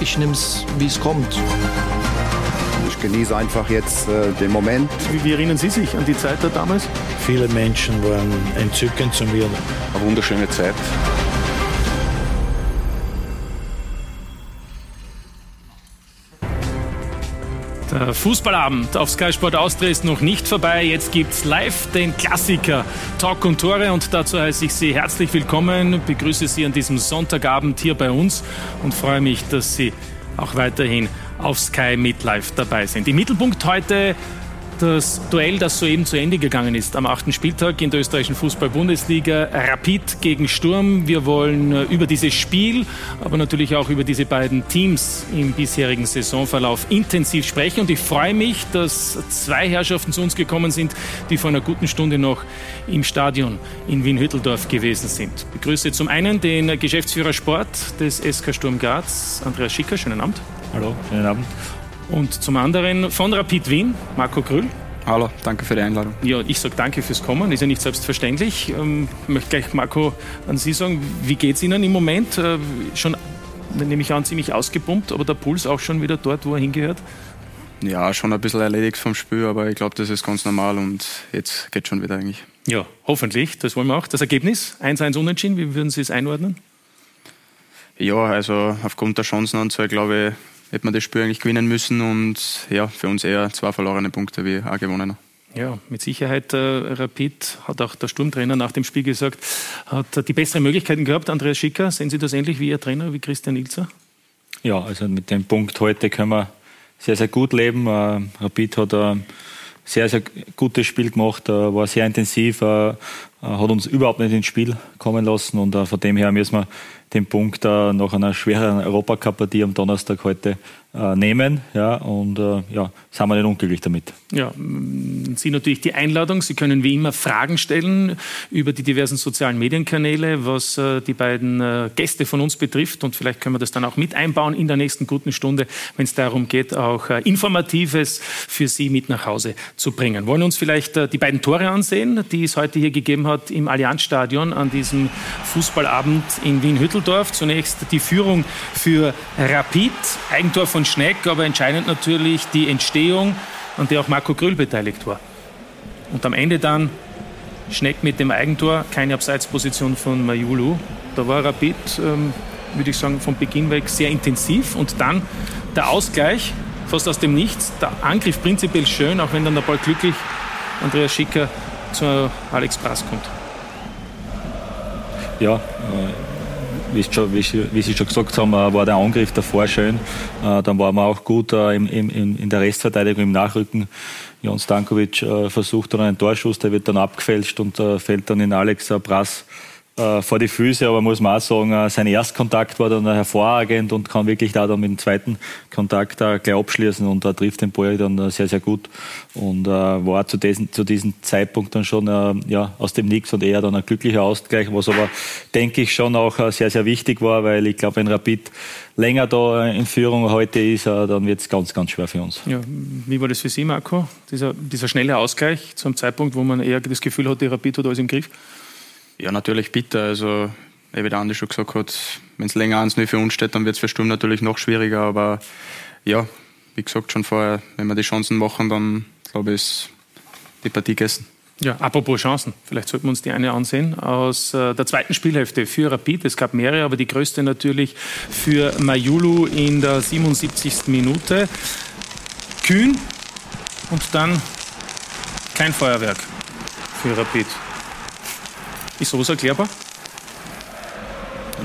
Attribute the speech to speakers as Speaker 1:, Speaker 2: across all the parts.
Speaker 1: Ich nehme es, wie es kommt.
Speaker 2: Ich genieße einfach jetzt äh, den Moment.
Speaker 3: Wie, wie, erinnern Sie sich an die Zeit da damals?
Speaker 4: Viele Menschen waren entzückend zu mir.
Speaker 5: Eine wunderschöne Zeit.
Speaker 3: Der Fußballabend auf Sky Sport Austria ist noch nicht vorbei. Jetzt gibt's live den Klassiker Talk und Tore und dazu heiße ich Sie herzlich willkommen. Begrüße Sie an diesem Sonntagabend hier bei uns und freue mich, dass Sie auch weiterhin auf Sky mit live dabei sind. Im Mittelpunkt heute das Duell, das soeben zu Ende gegangen ist am achten Spieltag in der österreichischen Fußball-Bundesliga. Rapid gegen Sturm. Wir wollen äh, über dieses Spiel, aber natürlich auch über diese beiden Teams im bisherigen Saisonverlauf intensiv sprechen. Und ich freue mich, dass zwei Herrschaften zu uns gekommen sind, die vor einer guten Stunde noch im Stadion in Wien-Hütteldorf gewesen sind. Ich begrüße zum einen den Geschäftsführer Sport des SK Sturm Graz, Andreas Schicker. Schönen Abend.
Speaker 6: Hallo, schönen Abend.
Speaker 3: Und zum anderen von Rapid Wien, Marco Krüll.
Speaker 7: Hallo, danke für die Einladung.
Speaker 3: Ja, ich sage danke fürs Kommen, ist ja nicht selbstverständlich. Ähm, ich möchte gleich, Marco, an Sie sagen, wie geht es Ihnen im Moment? Äh, schon, nehme ich an, ziemlich ausgepumpt, aber der Puls auch schon wieder dort, wo er hingehört?
Speaker 7: Ja, schon ein bisschen erledigt vom Spiel, aber ich glaube, das ist ganz normal und jetzt geht schon wieder eigentlich.
Speaker 3: Ja, hoffentlich, das wollen wir auch. Das Ergebnis, 1-1 unentschieden, wie würden Sie es einordnen?
Speaker 7: Ja, also aufgrund der Chancenanzahl, glaube ich, hätte man das Spiel eigentlich gewinnen müssen und ja, für uns eher zwei verlorene Punkte wie ein gewonnener.
Speaker 3: Ja, mit Sicherheit. Äh, Rapid hat auch der Sturmtrainer nach dem Spiel gesagt, hat die besseren Möglichkeiten gehabt. Andreas Schicker, sehen Sie das ähnlich wie Ihr Trainer, wie Christian Ilzer?
Speaker 6: Ja, also mit dem Punkt heute können wir sehr, sehr gut leben. Äh, Rapid hat ein sehr, sehr gutes Spiel gemacht, äh, war sehr intensiv, äh, hat uns überhaupt nicht ins Spiel kommen lassen und äh, von dem her müssen wir den Punkt äh, nach einer schweren Europacup-Partie am Donnerstag heute äh, nehmen. Ja, und äh, ja, sind wir nicht unglücklich damit.
Speaker 3: Ja, Sie natürlich die Einladung. Sie können wie immer Fragen stellen über die diversen sozialen Medienkanäle, was äh, die beiden äh, Gäste von uns betrifft. Und vielleicht können wir das dann auch mit einbauen in der nächsten guten Stunde, wenn es darum geht, auch äh, Informatives für Sie mit nach Hause zu bringen. Wollen uns vielleicht äh, die beiden Tore ansehen, die es heute hier gegeben hat im Allianzstadion an diesem Fußballabend in Wien-Hütteldorf. Zunächst die Führung für Rapid, Eigentor von Schneck, aber entscheidend natürlich die Entstehung, an der auch Marco Grüll beteiligt war. Und am Ende dann Schneck mit dem Eigentor, keine Abseitsposition von Majulu. Da war Rapid, ähm, würde ich sagen, von Beginn weg sehr intensiv. Und dann der Ausgleich, fast aus dem Nichts. Der Angriff prinzipiell schön, auch wenn dann der Ball glücklich Andreas Schicker zu Alex Brass kommt.
Speaker 6: Ja, äh, wie, schon, wie, wie, Sie schon gesagt haben, äh, war der Angriff davor schön. Äh, dann waren wir auch gut im, im, in der Restverteidigung im Nachrücken. Jan Stankovic versucht dann einen Torschuss, der wird dann abgefälscht und fällt dann in Alex Brass äh, vor die Füße, aber muss man auch sagen, äh, sein Erstkontakt war dann hervorragend und kann wirklich da dann mit dem zweiten Kontakt äh, gleich abschließen und da trifft den Ball dann sehr, sehr gut und war zu, diesen, zu diesem Zeitpunkt dann schon ja, aus dem Nix und eher dann ein glücklicher Ausgleich, was aber, denke ich, schon auch sehr, sehr wichtig war, weil ich glaube, wenn Rapid länger da in Führung heute ist, dann wird es ganz, ganz schwer für uns.
Speaker 3: Ja, wie war das für Sie, Marco? Dieser, dieser schnelle Ausgleich zu einem Zeitpunkt, wo man eher das Gefühl hat, die Rapid hat alles im Griff?
Speaker 7: Ja, natürlich bitter. Also, wie der Andi schon gesagt hat, wenn es länger ans für uns steht, dann wird es für Sturm natürlich noch schwieriger. Aber ja, wie gesagt schon vorher, wenn wir die Chancen machen, dann glaube ich, ist die Partie gegessen.
Speaker 3: Ja, apropos Chancen, vielleicht sollten wir uns die eine ansehen aus äh, der zweiten Spielhälfte für Rapid. Es gab mehrere, aber die größte natürlich für Majulu in der 77. Minute. Kühn und dann kein Feuerwerk für Rapid. Ist sowas erklärbar?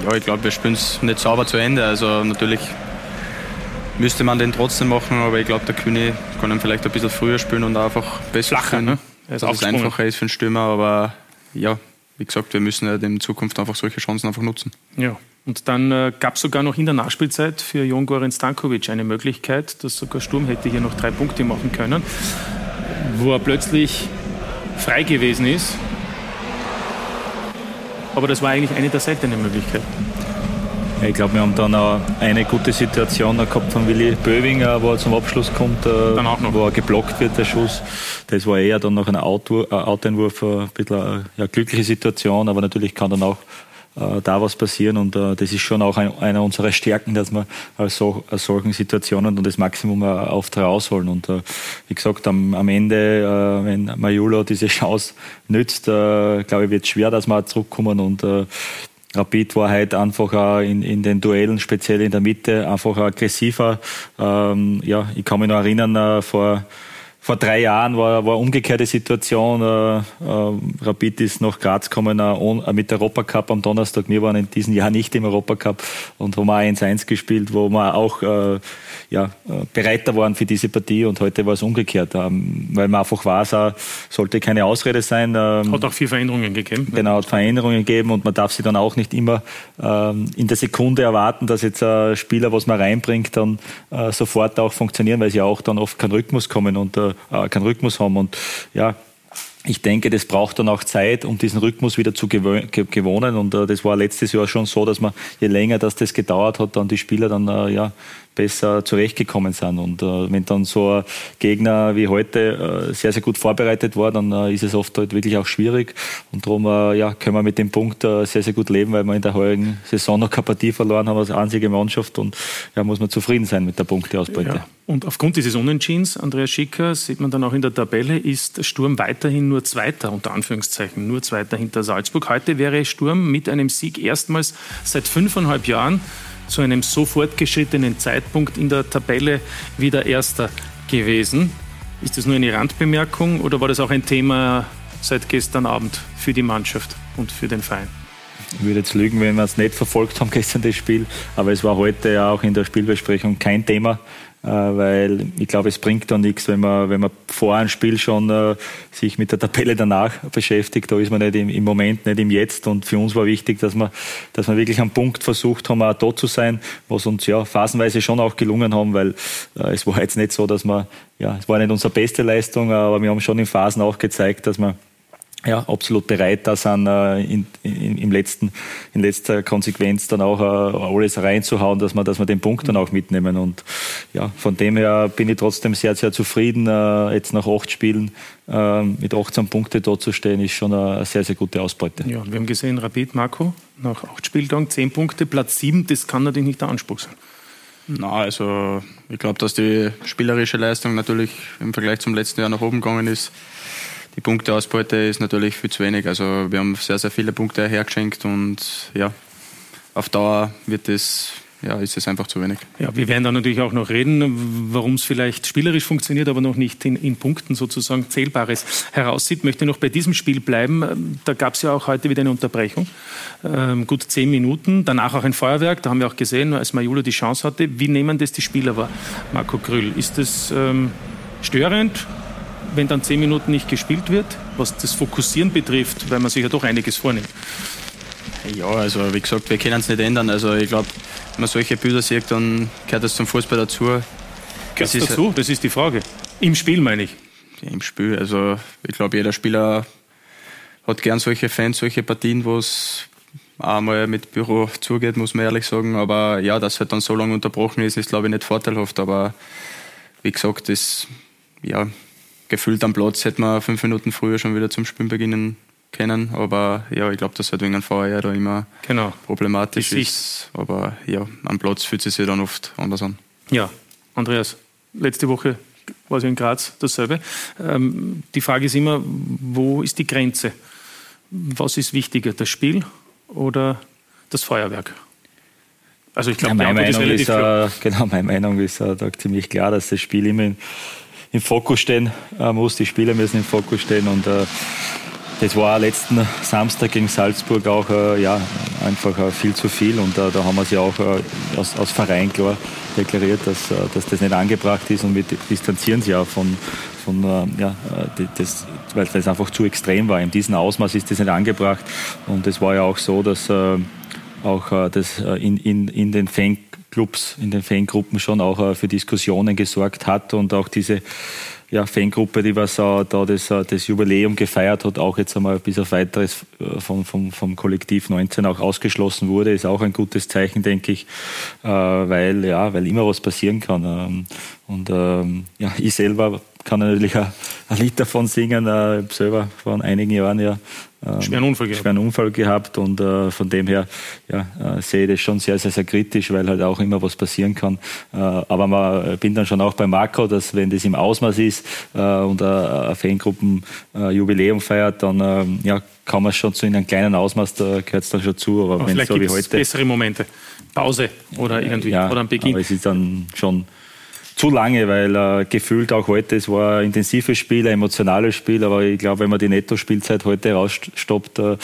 Speaker 7: Ja, ich glaube, wir spielen es nicht sauber zu Ende. Also natürlich müsste man den trotzdem machen, aber ich glaube, der Kühne kann ihn vielleicht ein bisschen früher spielen und einfach besser
Speaker 3: Flacher, ne?
Speaker 7: dass es einfacher ist für den Stürmer, aber ja, wie gesagt, wir müssen ja in Zukunft einfach solche Chancen einfach nutzen.
Speaker 3: Ja, Und dann äh, gab es sogar noch in der Nachspielzeit für Jon Goran Stankovic eine Möglichkeit, dass sogar Sturm hätte hier noch drei Punkte machen können, wo er plötzlich frei gewesen ist. Aber das war eigentlich eine der seltenen Möglichkeiten.
Speaker 6: Ich glaube, wir haben dann auch eine gute Situation gehabt von Willi Böwinger, wo er zum Abschluss kommt, äh, wo er geblockt wird, der Schuss. Das war eher dann noch ein Outeinwurf, ein bisschen eine ja, glückliche Situation, aber natürlich kann dann auch äh, da was passieren. Und äh, das ist schon auch ein, einer unserer Stärken, dass wir aus, so, aus solchen Situationen dann das Maximum äh, oft rausholen und äh, wie gesagt am, am Ende, äh, wenn Majulo diese Chance nützt, äh, glaube ich, wird es schwer, dass wir zurückkommen. Und äh, Rapid war halt einfach auch in, in den Duellen, speziell in der Mitte, einfach aggressiver. Ähm, ja, ich kann mich noch erinnern, äh, vor vor drei Jahren war, war umgekehrte Situation. Äh, äh, Rapid ist nach Graz gekommen äh, mit der Europacup am Donnerstag. Wir waren in diesem Jahr nicht im Europacup und haben auch 1-1 gespielt, wo wir auch äh, ja, äh, bereiter waren für diese Partie und heute war es umgekehrt, ähm, weil man einfach weiß, auch, sollte keine Ausrede sein.
Speaker 3: Ähm, hat auch vier Veränderungen gegeben.
Speaker 6: Genau, hat Veränderungen gegeben und man darf sie dann auch nicht immer ähm, in der Sekunde erwarten, dass jetzt ein Spieler, was man reinbringt, dann äh, sofort auch funktionieren, weil sie auch dann oft keinen Rhythmus kommen und äh, keinen Rhythmus haben und ja, ich denke, das braucht dann auch Zeit, um diesen Rhythmus wieder zu gewohnen. Und äh, das war letztes Jahr schon so, dass man, je länger das, das gedauert hat, dann die Spieler dann äh, ja, besser zurechtgekommen sind. Und äh, wenn dann so ein Gegner wie heute äh, sehr, sehr gut vorbereitet war, dann äh, ist es oft halt wirklich auch schwierig. Und darum äh, ja, können wir mit dem Punkt äh, sehr, sehr gut leben, weil wir in der heurigen Saison noch keine Partie verloren haben als einzige Mannschaft. Und ja, muss man zufrieden sein mit der Punkteausbeute. Ja.
Speaker 3: Und aufgrund dieses Unentschiedens, Andreas Schicker, sieht man dann auch in der Tabelle, ist Sturm weiterhin nur Zweiter, unter Anführungszeichen, nur Zweiter hinter Salzburg. Heute wäre Sturm mit einem Sieg erstmals seit fünfeinhalb Jahren zu einem so fortgeschrittenen Zeitpunkt in der Tabelle wieder Erster gewesen. Ist das nur eine Randbemerkung oder war das auch ein Thema seit gestern Abend für die Mannschaft und für den Verein?
Speaker 6: Ich würde jetzt lügen, wenn wir es nicht verfolgt haben gestern das Spiel, aber es war heute ja auch in der Spielbesprechung kein Thema. Äh, weil ich glaube, es bringt da nichts, wenn man, wenn man vor einem Spiel schon äh, sich mit der Tabelle danach beschäftigt. Da ist man nicht im, im, Moment, nicht im Jetzt. Und für uns war wichtig, dass wir, dass wir wirklich am Punkt versucht haben, auch da zu sein, was uns ja phasenweise schon auch gelungen haben, weil äh, es war jetzt nicht so, dass wir, ja, es war nicht unsere beste Leistung, aber wir haben schon in Phasen auch gezeigt, dass wir ja, absolut bereit da sind, äh, in, in, im letzten, in letzter Konsequenz dann auch äh, alles reinzuhauen, dass wir, dass wir den Punkt dann auch mitnehmen. Und ja, von dem her bin ich trotzdem sehr, sehr zufrieden. Äh, jetzt nach acht Spielen mit 18 Punkten dort zu stehen, ist schon eine sehr, sehr gute Ausbeute.
Speaker 3: Ja, wir haben gesehen, Rapid Marco, nach acht Spieltagen zehn Punkte, Platz sieben, das kann natürlich nicht der Anspruch sein.
Speaker 7: Na, also ich glaube, dass die spielerische Leistung natürlich im Vergleich zum letzten Jahr nach oben gegangen ist die Punkteausbeute ist natürlich viel zu wenig. Also wir haben sehr, sehr viele Punkte hergeschenkt und ja, auf Dauer wird es ja, ist es einfach zu wenig.
Speaker 3: Ja, wir werden da natürlich auch noch reden, warum es vielleicht spielerisch funktioniert, aber noch nicht in, in Punkten sozusagen Zählbares heraussieht. Ich möchte noch bei diesem Spiel bleiben. Da gab es ja auch heute wieder eine Unterbrechung. Ähm, gut zehn Minuten. Danach auch ein Feuerwerk. Da haben wir auch gesehen, als Majula die Chance hatte. Wie nehmen das die Spieler wahr, Marco Grüll? Ist das ähm, störend? Wenn dann zehn Minuten nicht gespielt wird, was das Fokussieren betrifft, weil man sich ja doch einiges vornimmt.
Speaker 7: Ja, also wie gesagt, wir können es nicht ändern. Also ich glaube, wenn man solche Bilder sieht, dann gehört das zum Fußball dazu.
Speaker 3: Gehört das dazu? Das ist die Frage. Im Spiel meine ich.
Speaker 7: Ja, Im Spiel. Also ich glaube, jeder Spieler hat gern solche Fans, solche Partien, wo es einmal mit Büro zugeht, muss man ehrlich sagen. Aber ja, dass halt dann so lange unterbrochen ist, ist glaube ich nicht vorteilhaft. Aber wie gesagt, das ja, gefühlt am Platz hätte man fünf Minuten früher schon wieder zum Spielen beginnen können. Aber ja, ich glaube, dass halt wegen einem Feuer da immer genau. problematisch ist. Aber ja, am Platz fühlt es sich dann oft anders an.
Speaker 3: Ja, Andreas, letzte Woche war es in Graz dasselbe. Ähm, die Frage ist immer, wo ist die Grenze? Was ist wichtiger, das Spiel oder das Feuerwerk?
Speaker 6: Also ich glaube, ja, meine, Meinung ist, äh, genau, meine Meinung ist äh, da ziemlich klar, dass das Spiel immer im Fokus stehen äh, muss. Die Spieler müssen im Fokus stehen und äh, das war letzten Samstag gegen Salzburg auch äh, ja, einfach äh, viel zu viel und äh, da haben wir sie auch äh, aus, aus Verein klar deklariert, dass, äh, dass das nicht angebracht ist und wir distanzieren sie auch von, von äh, ja, das, weil das einfach zu extrem war. In diesem Ausmaß ist das nicht angebracht und es war ja auch so, dass auch äh, das äh, in, in, in den Fanclubs, in den Fangruppen schon auch äh, für Diskussionen gesorgt hat und auch diese ja, Fangruppe, die was da das, das Jubiläum gefeiert hat, auch jetzt einmal bis auf weiteres vom, vom, vom Kollektiv 19 auch ausgeschlossen wurde, ist auch ein gutes Zeichen, denke ich, weil, ja, weil immer was passieren kann. Ähm, und ähm, ja, ich selber kann natürlich ein, Lied davon singen. Ich habe selber vor einigen Jahren ja
Speaker 3: ähm, schweren Unfall gehabt,
Speaker 6: schweren Unfall gehabt und äh, von dem her ja, äh, sehe ich das schon sehr, sehr, sehr kritisch, weil halt auch immer was passieren kann. Äh, aber man bin dann schon auch bei Marco, dass wenn das im Ausmaß ist äh, und eine Fangruppen Jubiläum feiert, dann ähm, ja, kann man es schon zu in einem kleinen Ausmaß, da gehört es dann schon zu.
Speaker 3: Aber, aber wenn so wie heute bessere Momente, Pause oder irgendwie
Speaker 6: ja,
Speaker 3: oder am Beginn.
Speaker 6: Aber es ist dann schon zu lange, weil äh, gefühlt auch heute, es war ein intensives Spiel, ein emotionales Spiel, aber ich glaube, wenn man die Netto-Spielzeit heute rausstoppt, äh,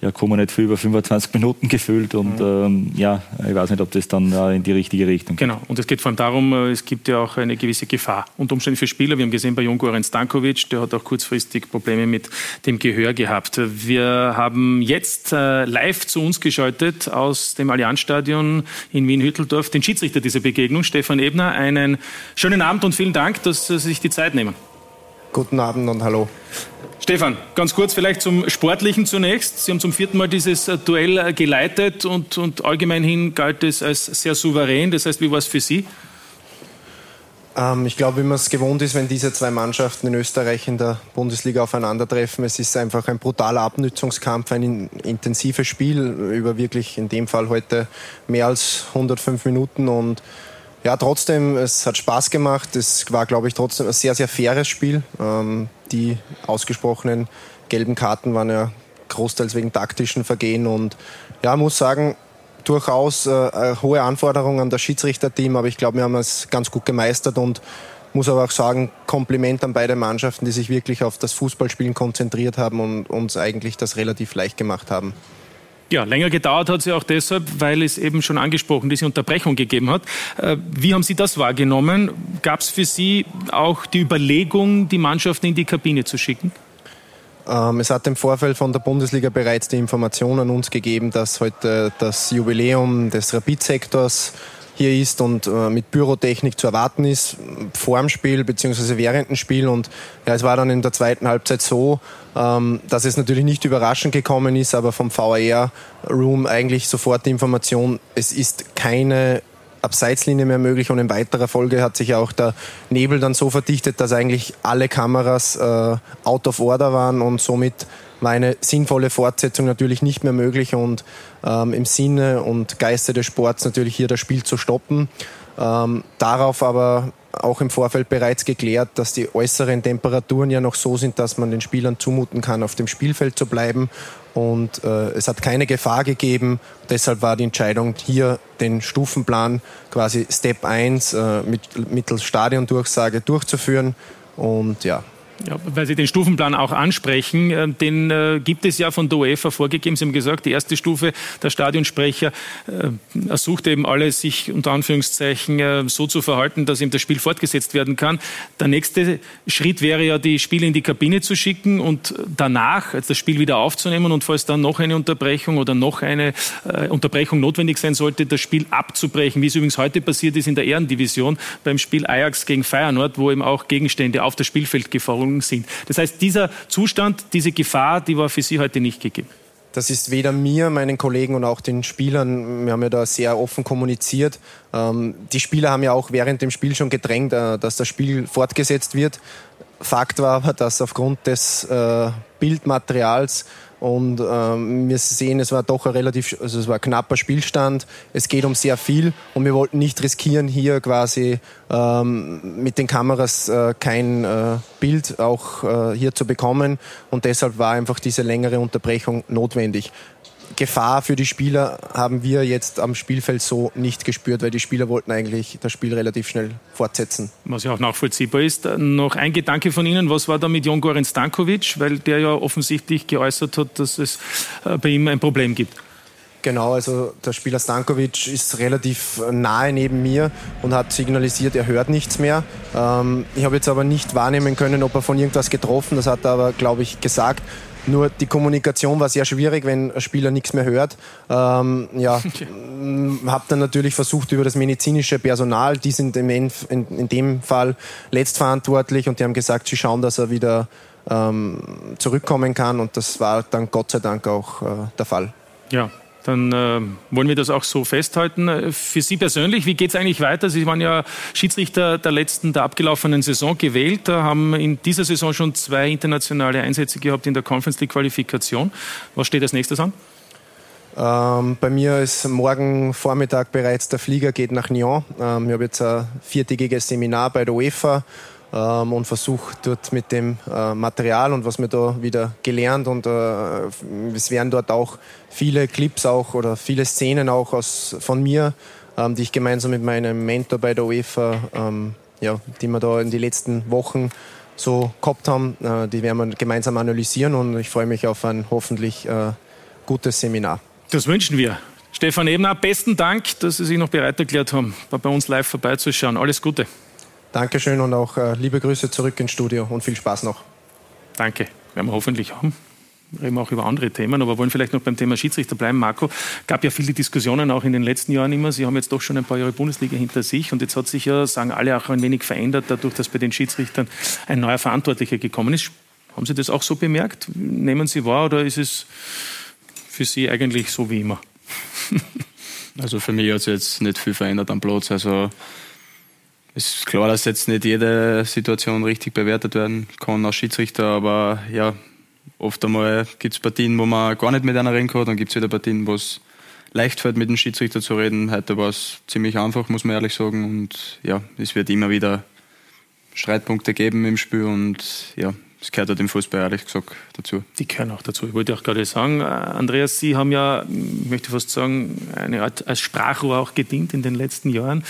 Speaker 6: ja, kommen nicht viel über 25 Minuten gefühlt und mhm. ähm, ja, ich weiß nicht, ob das dann äh, in die richtige Richtung
Speaker 3: geht. Genau, und es geht vor allem darum, äh, es gibt ja auch eine gewisse Gefahr und Umstände für Spieler. Wir haben gesehen bei Jon Goran Stankovic, der hat auch kurzfristig Probleme mit dem Gehör gehabt. Wir haben jetzt äh, live zu uns geschaltet aus dem Allianzstadion in Wien-Hütteldorf den Schiedsrichter dieser Begegnung, Stefan Ebner, einen Schönen Abend und vielen Dank, dass Sie sich die Zeit nehmen.
Speaker 8: Guten Abend und hallo.
Speaker 3: Stefan, ganz kurz vielleicht zum Sportlichen zunächst. Sie haben zum vierten Mal dieses äh, Duell äh, geleitet und, und allgemein hin galt es als sehr souverän. Das heißt, wie war es für Sie?
Speaker 8: Ähm, ich glaube, wie man es gewohnt ist, wenn diese zwei Mannschaften in Österreich in der Bundesliga aufeinandertreffen, es ist einfach ein brutaler Abnützungskampf, ein intensives Spiel über wirklich in dem Fall heute mehr als 105 Minuten und ja, trotzdem, es hat Spaß gemacht. Es war, glaube ich, trotzdem ein sehr, sehr faires Spiel. Ähm, die ausgesprochenen gelben Karten waren ja großteils wegen taktischen Vergehen und ja, muss sagen, durchaus äh, hohe Anforderungen an das Schiedsrichterteam, aber ich glaube, wir haben es ganz gut gemeistert und muss aber auch sagen, Kompliment an beide Mannschaften, die sich wirklich auf das Fußballspielen konzentriert haben und uns eigentlich das relativ leicht gemacht haben.
Speaker 3: Ja, länger gedauert hat sie auch deshalb, weil es eben schon angesprochen diese Unterbrechung gegeben hat. Äh, wie haben Sie das wahrgenommen? Gab es für Sie auch die Überlegung, die Mannschaften in die Kabine zu schicken?
Speaker 8: Ähm, es hat im Vorfeld von der Bundesliga bereits die Information an uns gegeben, dass heute das Jubiläum des Rapid-Sektors hier ist und äh, mit Bürotechnik zu erwarten ist, vor dem Spiel bzw. während dem Spiel. Und ja, es war dann in der zweiten Halbzeit so, ähm, dass es natürlich nicht überraschend gekommen ist, aber vom VAR-Room eigentlich sofort die Information, es ist keine Abseitslinie mehr möglich und in weiterer Folge hat sich auch der Nebel dann so verdichtet, dass eigentlich alle Kameras äh, out of order waren und somit war eine sinnvolle Fortsetzung natürlich nicht mehr möglich und ähm, im Sinne und Geiste des Sports natürlich hier das Spiel zu stoppen. Ähm, darauf aber auch im Vorfeld bereits geklärt, dass die äußeren Temperaturen ja noch so sind, dass man den Spielern zumuten kann, auf dem Spielfeld zu bleiben. Und äh, es hat keine Gefahr gegeben. Deshalb war die Entscheidung, hier den Stufenplan quasi Step 1 äh, mit, mittels Stadiondurchsage durchzuführen. Und ja,
Speaker 3: ja, weil Sie den Stufenplan auch ansprechen, äh, den äh, gibt es ja von der UEFA vorgegeben. Sie haben gesagt, die erste Stufe, der Stadionsprecher äh, ersucht eben alle, sich unter Anführungszeichen so zu verhalten, dass eben das Spiel fortgesetzt werden kann. Der nächste Schritt wäre ja, die Spiele in die Kabine zu schicken und danach das Spiel wieder aufzunehmen und falls dann noch eine Unterbrechung oder noch eine Unterbrechung notwendig sein sollte, das Spiel abzubrechen, wie es übrigens heute passiert ist in der Ehrendivision beim Spiel Ajax gegen Feyenoord, wo eben auch Gegenstände auf das Spielfeld gefahren Veränderungen sind. Das heißt, dieser Zustand, diese Gefahr, die war für Sie heute nicht gegeben.
Speaker 8: Das ist weder mir, meinen Kollegen und auch den Spielern, wir haben ja da sehr offen kommuniziert. Ähm, die Spieler haben ja auch während dem Spiel schon gedrängt, äh, dass das Spiel fortgesetzt wird. Fakt war aber, dass aufgrund des äh, Bildmaterials und ähm, wir sehen, es war doch ein relativ, also es war ein knapper Spielstand. Es geht um sehr viel und wir wollten nicht riskieren, hier quasi ähm, mit den Kameras äh, kein äh, Bild auch äh, hier zu bekommen. Und deshalb war einfach diese längere Unterbrechung notwendig. Gefahr für die Spieler haben wir jetzt am Spielfeld so nicht gespürt, weil die Spieler wollten eigentlich das Spiel relativ schnell fortsetzen.
Speaker 3: Was ja auch nachvollziehbar ist. Noch ein Gedanke von Ihnen, was war da mit Jon Goran Stankovic, weil der ja offensichtlich geäußert hat, dass es äh, bei ihm ein Problem gibt.
Speaker 8: Genau, also der Spieler Stankovic ist relativ nahe neben mir und hat signalisiert, er hört nichts mehr. Ähm, ich habe jetzt aber nicht wahrnehmen können, ob er von irgendwas getroffen, das hat er aber, glaube ich, gesagt. Nur die Kommunikation war sehr schwierig, wenn ein Spieler nichts mehr hört. Ähm, ja, okay. habe dann natürlich versucht über das medizinische Personal, die sind in, in, in dem Fall letztverantwortlich und die haben gesagt, sie schauen, dass er wieder ähm, zurückkommen kann und das war dann Gott sei Dank auch äh, der Fall.
Speaker 3: Ja, dann äh, wollen wir das auch so festhalten. Für Sie persönlich, wie geht es eigentlich weiter? Sie waren ja Schiedsrichter der letzten, der abgelaufenen Saison gewählt, haben in dieser Saison schon zwei internationale Einsätze gehabt in der Conference League Qualifikation. Was steht als nächstes an?
Speaker 8: Ähm, bei mir ist morgen Vormittag bereits der Flieger geht nach Nyon. Ähm, ich habe jetzt ein viertägiges Seminar bei der UEFA ähm, und versuche dort mit dem äh, Material und was wir da wieder gelernt und äh, es werden dort auch viele Clips auch oder viele Szenen auch aus, von mir, ähm, die ich gemeinsam mit meinem Mentor bei der UEFA, ähm, ja, die wir da in den letzten Wochen so gehabt haben, äh, die werden wir gemeinsam analysieren und ich freue mich auf ein hoffentlich äh, gutes Seminar.
Speaker 3: Das wünschen wir. Stefan Ebner, besten Dank, dass Sie sich noch bereit erklärt haben, bei uns live vorbeizuschauen. Alles Gute.
Speaker 8: Dankeschön und auch äh, liebe Grüße zurück ins Studio und viel Spaß noch.
Speaker 3: Danke, werden wir hoffentlich haben. Wir reden auch über andere Themen, aber wollen vielleicht noch beim Thema Schiedsrichter bleiben. Marco, gab ja viele Diskussionen auch in den letzten Jahren immer. Sie haben jetzt doch schon ein paar Jahre Bundesliga hinter sich und jetzt hat sich ja, sagen alle, auch ein wenig verändert, dadurch, dass bei den Schiedsrichtern ein neuer Verantwortlicher gekommen ist. Haben Sie das auch so bemerkt? Nehmen Sie wahr oder ist es für Sie eigentlich so wie immer?
Speaker 7: also für mich hat sich jetzt nicht viel verändert am Platz. Also es ist klar, dass jetzt nicht jede Situation richtig bewertet werden kann als Schiedsrichter, aber ja, oft einmal gibt es Partien, wo man gar nicht mit einer reden kann, dann gibt es wieder Partien, wo es leicht fällt, mit dem Schiedsrichter zu reden. Heute war es ziemlich einfach, muss man ehrlich sagen. Und ja, es wird immer wieder Streitpunkte geben im Spiel und ja, das gehört halt im Fußball ehrlich gesagt dazu.
Speaker 3: Die gehören auch dazu. Ich wollte auch gerade sagen, äh, Andreas, Sie haben ja, ich möchte fast sagen, eine Art als Sprachrohr auch gedient in den letzten Jahren,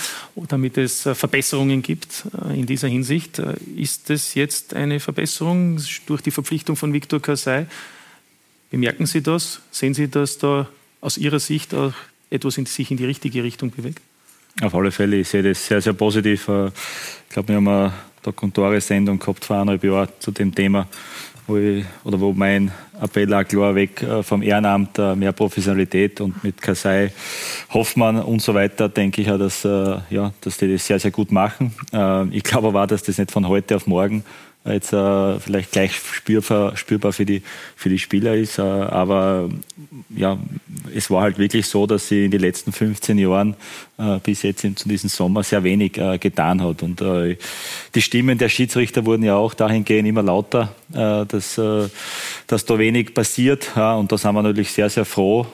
Speaker 3: damit es äh, Verbesserungen gibt äh, in dieser Hinsicht. Ist das jetzt eine Verbesserung durch die Verpflichtung von Viktor Kassai? Bemerken Sie das? Sehen Sie, dass da aus Ihrer Sicht auch etwas in, sich in die richtige Richtung bewegt?
Speaker 6: Auf alle Fälle, ich sehe das sehr, sehr positiv. Ich glaube, wir haben der Kontore-Sendung gehabt vor eineinhalb Jahren zu dem Thema, wo, ich, oder wo mein Appell auch klar weg äh, vom Ehrenamt, äh, mehr Professionalität und mit Kasai, Hoffmann und so weiter, denke ich, dass, äh, ja, dass die das sehr, sehr gut machen. Ich glaube aber auch, dass das nicht von heute auf morgen jetzt äh, vielleicht gleich spürbar, spürbar für, die, für die Spieler ist. Äh, aber ja, es war halt wirklich so, dass sie in den letzten 15 Jahren äh, bis jetzt in, zu diesem Sommer sehr wenig äh, getan hat. Und äh, die Stimmen der Schiedsrichter wurden ja auch dahingehend immer lauter, äh, dass, dass da wenig passiert. Ja, und da sind wir natürlich sehr, sehr froh,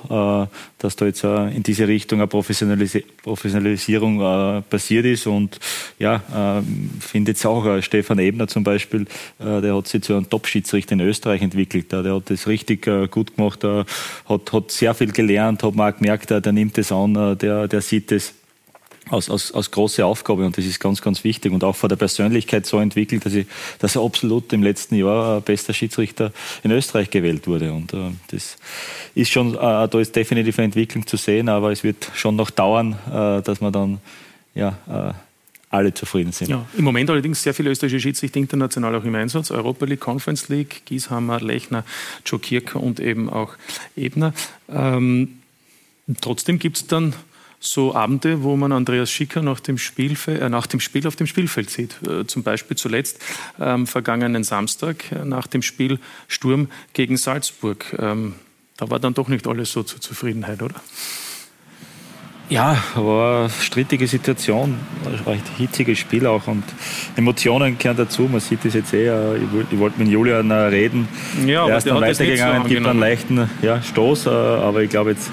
Speaker 6: dass da jetzt in diese Richtung eine Professionalis Professionalisierung passiert ist. Und ja, äh, finde jetzt auch Stefan Ebner zum Beispiel, äh, der hat sich zu einem Top-Schiedsrichter in Österreich entwickelt. Der hat das richtig äh, gut gemacht, äh, hat, hat sehr viel gelernt, hat man auch gemerkt, der, nimmt es an, der, der sieht es als, als, als große Aufgabe und das ist ganz, ganz wichtig und auch von der Persönlichkeit so entwickelt, dass, ich, dass er absolut im letzten Jahr bester Schiedsrichter in Österreich gewählt wurde und äh, das ist schon, äh, da ist definitiv eine Entwicklung zu sehen, aber es wird schon noch dauern, äh, dass man dann ja, alle zufrieden sind.
Speaker 3: Ja, Im Moment allerdings sehr viele österreichische Schiedsrichter international auch im Einsatz. Europa League, Conference League, Gieshammer, Lechner, Joe Kirker und eben auch Ebner. Ähm, trotzdem gibt es dann so Abende, wo man Andreas Schicker nach dem, äh, nach dem Spiel auf dem Spielfeld sieht. Äh, zum Beispiel zuletzt ähm, vergangenen Samstag äh, nach dem Spiel Sturm gegen Salzburg. Ähm, da war dann doch nicht alles so zur Zufriedenheit, oder?
Speaker 6: Ja, war eine strittige Situation, ein hitziges Spiel auch und Emotionen gehören dazu. Man sieht das jetzt eh. Äh, ich wollte mit Julian äh, reden.
Speaker 3: Ja,
Speaker 6: er ist dann weitergegangen, so gibt einen leichten ja, Stoß, aber ich glaube jetzt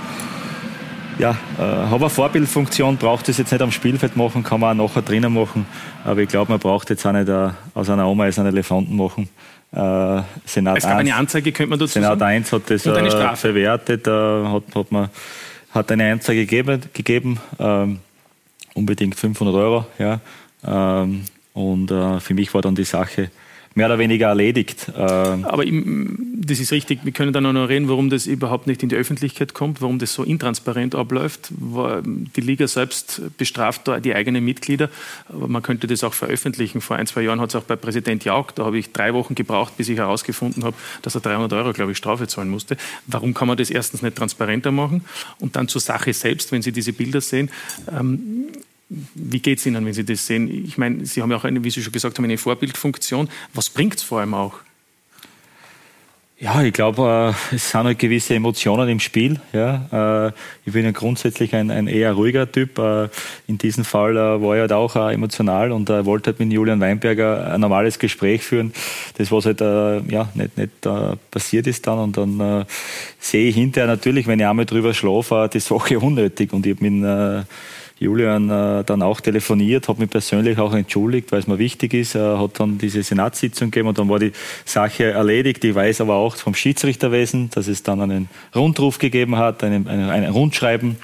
Speaker 6: ja, äh, habe eine Vorbildfunktion, braucht es jetzt nicht am Spielfeld machen, kann man auch nachher drinnen machen. Aber ich glaube, man braucht jetzt auch nicht aus einer Oma einen Elefanten machen.
Speaker 3: Äh, Senat es gab 1, eine Anzeige, könnte man dazu
Speaker 6: Senat sagen? 1 hat das äh, bewertet, äh, hat, hat, man, hat eine Anzeige gegeben, gegeben ähm, unbedingt 500 Euro. Ja. Ähm, und äh, für mich war dann die Sache mehr oder weniger erledigt.
Speaker 3: Aber das ist richtig, wir können dann auch noch reden, warum das überhaupt nicht in die Öffentlichkeit kommt, warum das so intransparent abläuft. Die Liga selbst bestraft da die eigenen Mitglieder, aber man könnte das auch veröffentlichen. Vor ein, zwei Jahren hat es auch bei Präsident Jauch, da habe ich drei Wochen gebraucht, bis ich herausgefunden habe, dass er 300 Euro, glaube ich, Strafe zahlen musste. Warum kann man das erstens nicht transparenter machen? Und dann zur Sache selbst, wenn Sie diese Bilder sehen. Ähm, wie geht es Ihnen, wenn Sie das sehen? Ich meine, Sie haben ja auch, eine, wie Sie schon gesagt haben, eine Vorbildfunktion. Was bringt es vor allem auch?
Speaker 6: Ja, ich glaube, äh, es sind halt gewisse Emotionen im Spiel. Ja. Äh, ich bin ja grundsätzlich ein, ein eher ruhiger Typ. Äh, in diesem Fall äh, war ich halt auch äh, emotional und äh, wollte halt mit Julian Weinberger ein normales Gespräch führen. Das, was halt ja, nicht, nicht passiert ist dann. Und dann sehe ich hinterher natürlich, wenn ich einmal drüber schlafe, die Sache unnötig. Und ich habe mit Julian äh, dann auch telefoniert, hat mich persönlich auch entschuldigt, weil es mir wichtig ist. Er hat dann diese Senatssitzung gegeben und dann war die Sache erledigt. Ich weiß aber auch vom Schiedsrichterwesen, dass es dann einen Rundruf gegeben hat, ein, ein, ein Rundschreiben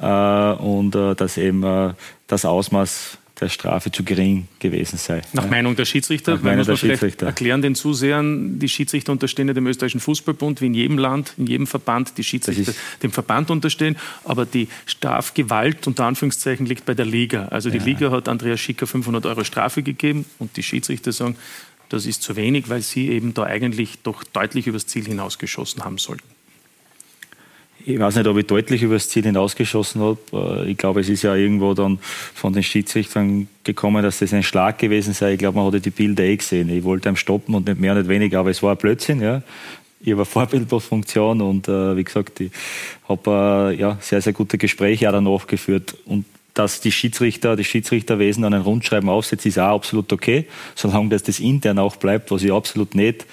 Speaker 6: äh, und äh, dass eben äh, das Ausmaß der Strafe zu gering gewesen sei.
Speaker 3: Nach ja. Meinung der Schiedsrichter,
Speaker 6: Nach Meinung der Schiedsrichter.
Speaker 3: erklären den Zusehern, die Schiedsrichter unterstehen ja dem österreichischen Fußballbund, wie in jedem Land, in jedem Verband, die Schiedsrichter dem Verband unterstehen, aber die Strafgewalt unter Anführungszeichen liegt bei der Liga. Also die ja. Liga hat Andreas Schicker 500 Euro Strafe gegeben und die Schiedsrichter sagen, das ist zu wenig, weil sie eben da eigentlich doch deutlich übers Ziel hinausgeschossen haben sollten
Speaker 6: ich weiß nicht, ob ich deutlich übers Ziel hinausgeschossen habe. Äh, ich glaube, es ist ja irgendwo dann von den Schiedsrichtern gekommen, dass das ein Schlag gewesen sei. Ich glaube, man hatte die Bilder eh gesehen. Ich wollte ihm stoppen und nicht mehr, nicht weniger, aber es war ein Blödsinn. Ja. Ich habe eine Vorbildfunktion und äh, wie gesagt, ich habe äh, ja, sehr, sehr gute Gespräche auch danach geführt. Und dass die Schiedsrichter, das Schiedsrichterwesen dann ein Rundschreiben aufsetzt, ist auch absolut okay, solange das, das intern auch bleibt, was ich absolut nicht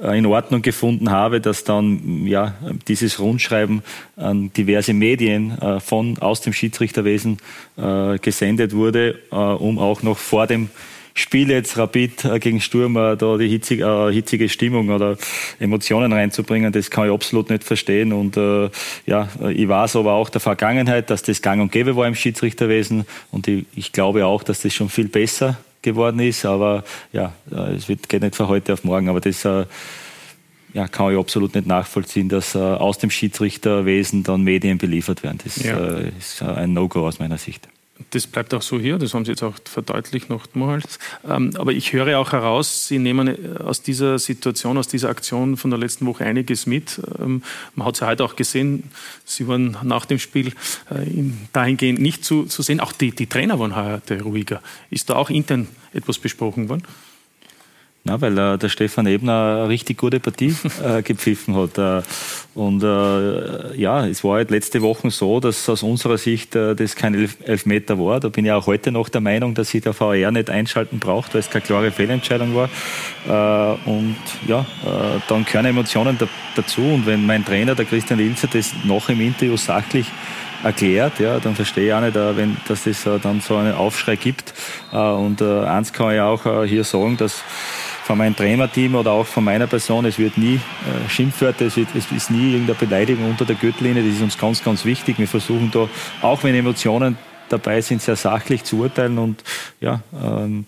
Speaker 6: in Ordnung gefunden habe, dass dann ja, dieses Rundschreiben an diverse Medien äh, von, aus dem Schiedsrichterwesen äh, gesendet wurde, äh, um auch noch vor dem Spiel jetzt Rapid äh, gegen Sturm äh, da die hitzige, hitzige, Stimmung oder Emotionen reinzubringen, das kann ich absolut nicht verstehen. Und ja, ich weiß aber auch der Vergangenheit, dass das gang und gäbe war im Schiedsrichterwesen und ich, ich glaube auch, dass das schon viel besser geworden ist. Aber ja, äh, es wird, geht nicht von heute auf morgen. Aber das äh, ja, kann ich absolut nicht nachvollziehen, dass äh, aus dem Schiedsrichterwesen dann Medien beliefert werden. Das ja. ist ein No-Go aus meiner Sicht.
Speaker 3: Das bleibt auch so hier, das haben Sie jetzt auch verdeutlicht nochmals. Ähm, aber ich höre auch heraus, Sie nehmen äh, aus dieser Situation, aus dieser Aktion von der letzten Woche einiges mit. Ähm, man hat es ja heute auch gesehen, Sie waren nach dem Spiel äh, dahingehend nicht zu, zu sehen. Auch die, die Trainer waren heute ruhiger. Ist da auch intern etwas besprochen worden?
Speaker 6: Na, weil äh, der Stefan Ebner eine richtig gute Partie äh, gepfiffen hat. Äh, und äh, ja, es war halt letzte Woche so, dass aus unserer Sicht äh, das kein Elf Elfmeter war. Da bin ich auch heute noch der Meinung, dass sich der VR nicht einschalten braucht, weil es keine klare Fehlentscheidung war. Äh, und ja, dann gehören Emotionen da, dazu. Und wenn mein Trainer, der Christian Ilzer, das noch im Interview sachlich erklärt, ja, dann verstehe ich auch nicht, wenn, dass es das, dann so einen Aufschrei gibt. Und eins kann ich auch hier sagen, dass von meinem Trainerteam oder auch von meiner Person, es wird nie äh, Schimpfwörter, es, wird, es ist nie irgendeine Beleidigung unter der Gürtellinie. Das ist uns ganz, ganz wichtig. Wir versuchen da, auch wenn Emotionen dabei sind, sehr sachlich zu urteilen und ja, ähm,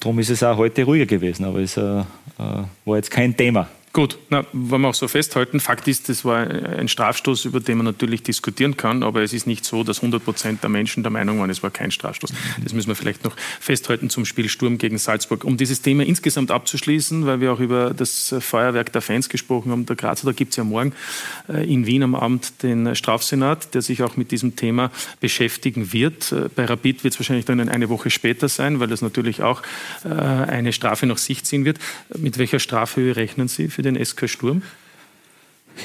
Speaker 6: darum ist es auch heute ruhiger gewesen, aber es äh, äh war jetzt kein Thema.
Speaker 3: Gut, na, wollen wir auch so festhalten. Fakt ist, das war ein Strafstoß, über den man natürlich diskutieren kann, aber es ist nicht so, dass 100 Prozent der Menschen der Meinung waren, es war kein Strafstoß. Das müssen wir vielleicht noch festhalten zum Spiel Sturm gegen Salzburg. Um dieses Thema insgesamt abzuschließen, weil wir auch über das Feuerwerk der Fans gesprochen haben, der Grazer, da gibt es ja morgen äh, in Wien am Abend den Strafsenat, der sich auch mit diesem Thema beschäftigen wird. Äh, bei Rapid wird es wahrscheinlich dann eine Woche später sein, weil das natürlich auch äh, eine Strafe nach sich ziehen wird. Mit welcher Strafhöhe rechnen Sie für für den SK Sturm?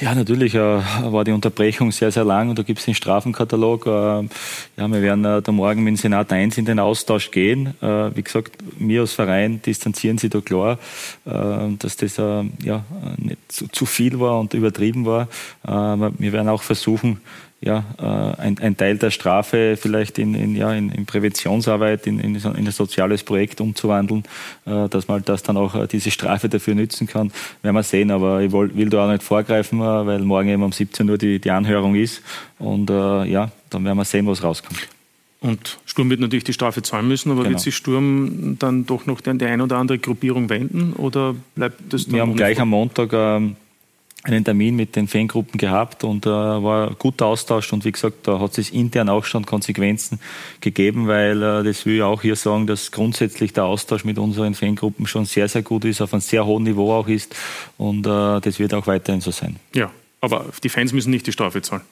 Speaker 6: Ja, natürlich äh, war die Unterbrechung sehr, sehr lang und da gibt es den Strafenkatalog. Äh, ja, wir werden äh, da morgen mit dem Senat 1 in den Austausch gehen. Äh, wie gesagt, wir als Verein distanzieren sie da klar, äh, dass das äh, ja, nicht zu, zu, viel war und übertrieben war. wir werden auch versuchen, ja, äh, ein, ein, Teil der Strafe vielleicht in, in, ja, in, in Präventionsarbeit, in, in, in, ein soziales Projekt umzuwandeln, äh, dass man das dann auch äh, diese Strafe dafür nützen kann, werden wir sehen. Aber ich will, will da auch nicht vorgreifen, weil morgen eben um 17 Uhr die, die Anhörung ist. Und ja, dann werden wir sehen, was rauskommt.
Speaker 3: Und Sturm wird natürlich die Strafe zahlen müssen, aber genau. wird sich Sturm dann doch noch die eine oder andere Gruppierung wenden oder bleibt das dann
Speaker 6: Wir haben gleich am Montag ähm, einen Termin mit den Fangruppen gehabt und äh, war ein guter Austausch und wie gesagt, da hat es intern auch schon Konsequenzen gegeben, weil äh, das will ich auch hier sagen, dass grundsätzlich der Austausch mit unseren Fangruppen schon sehr, sehr gut ist, auf einem sehr hohen Niveau auch ist und äh, das wird auch weiterhin so sein.
Speaker 3: Ja, aber die Fans müssen nicht die Strafe zahlen.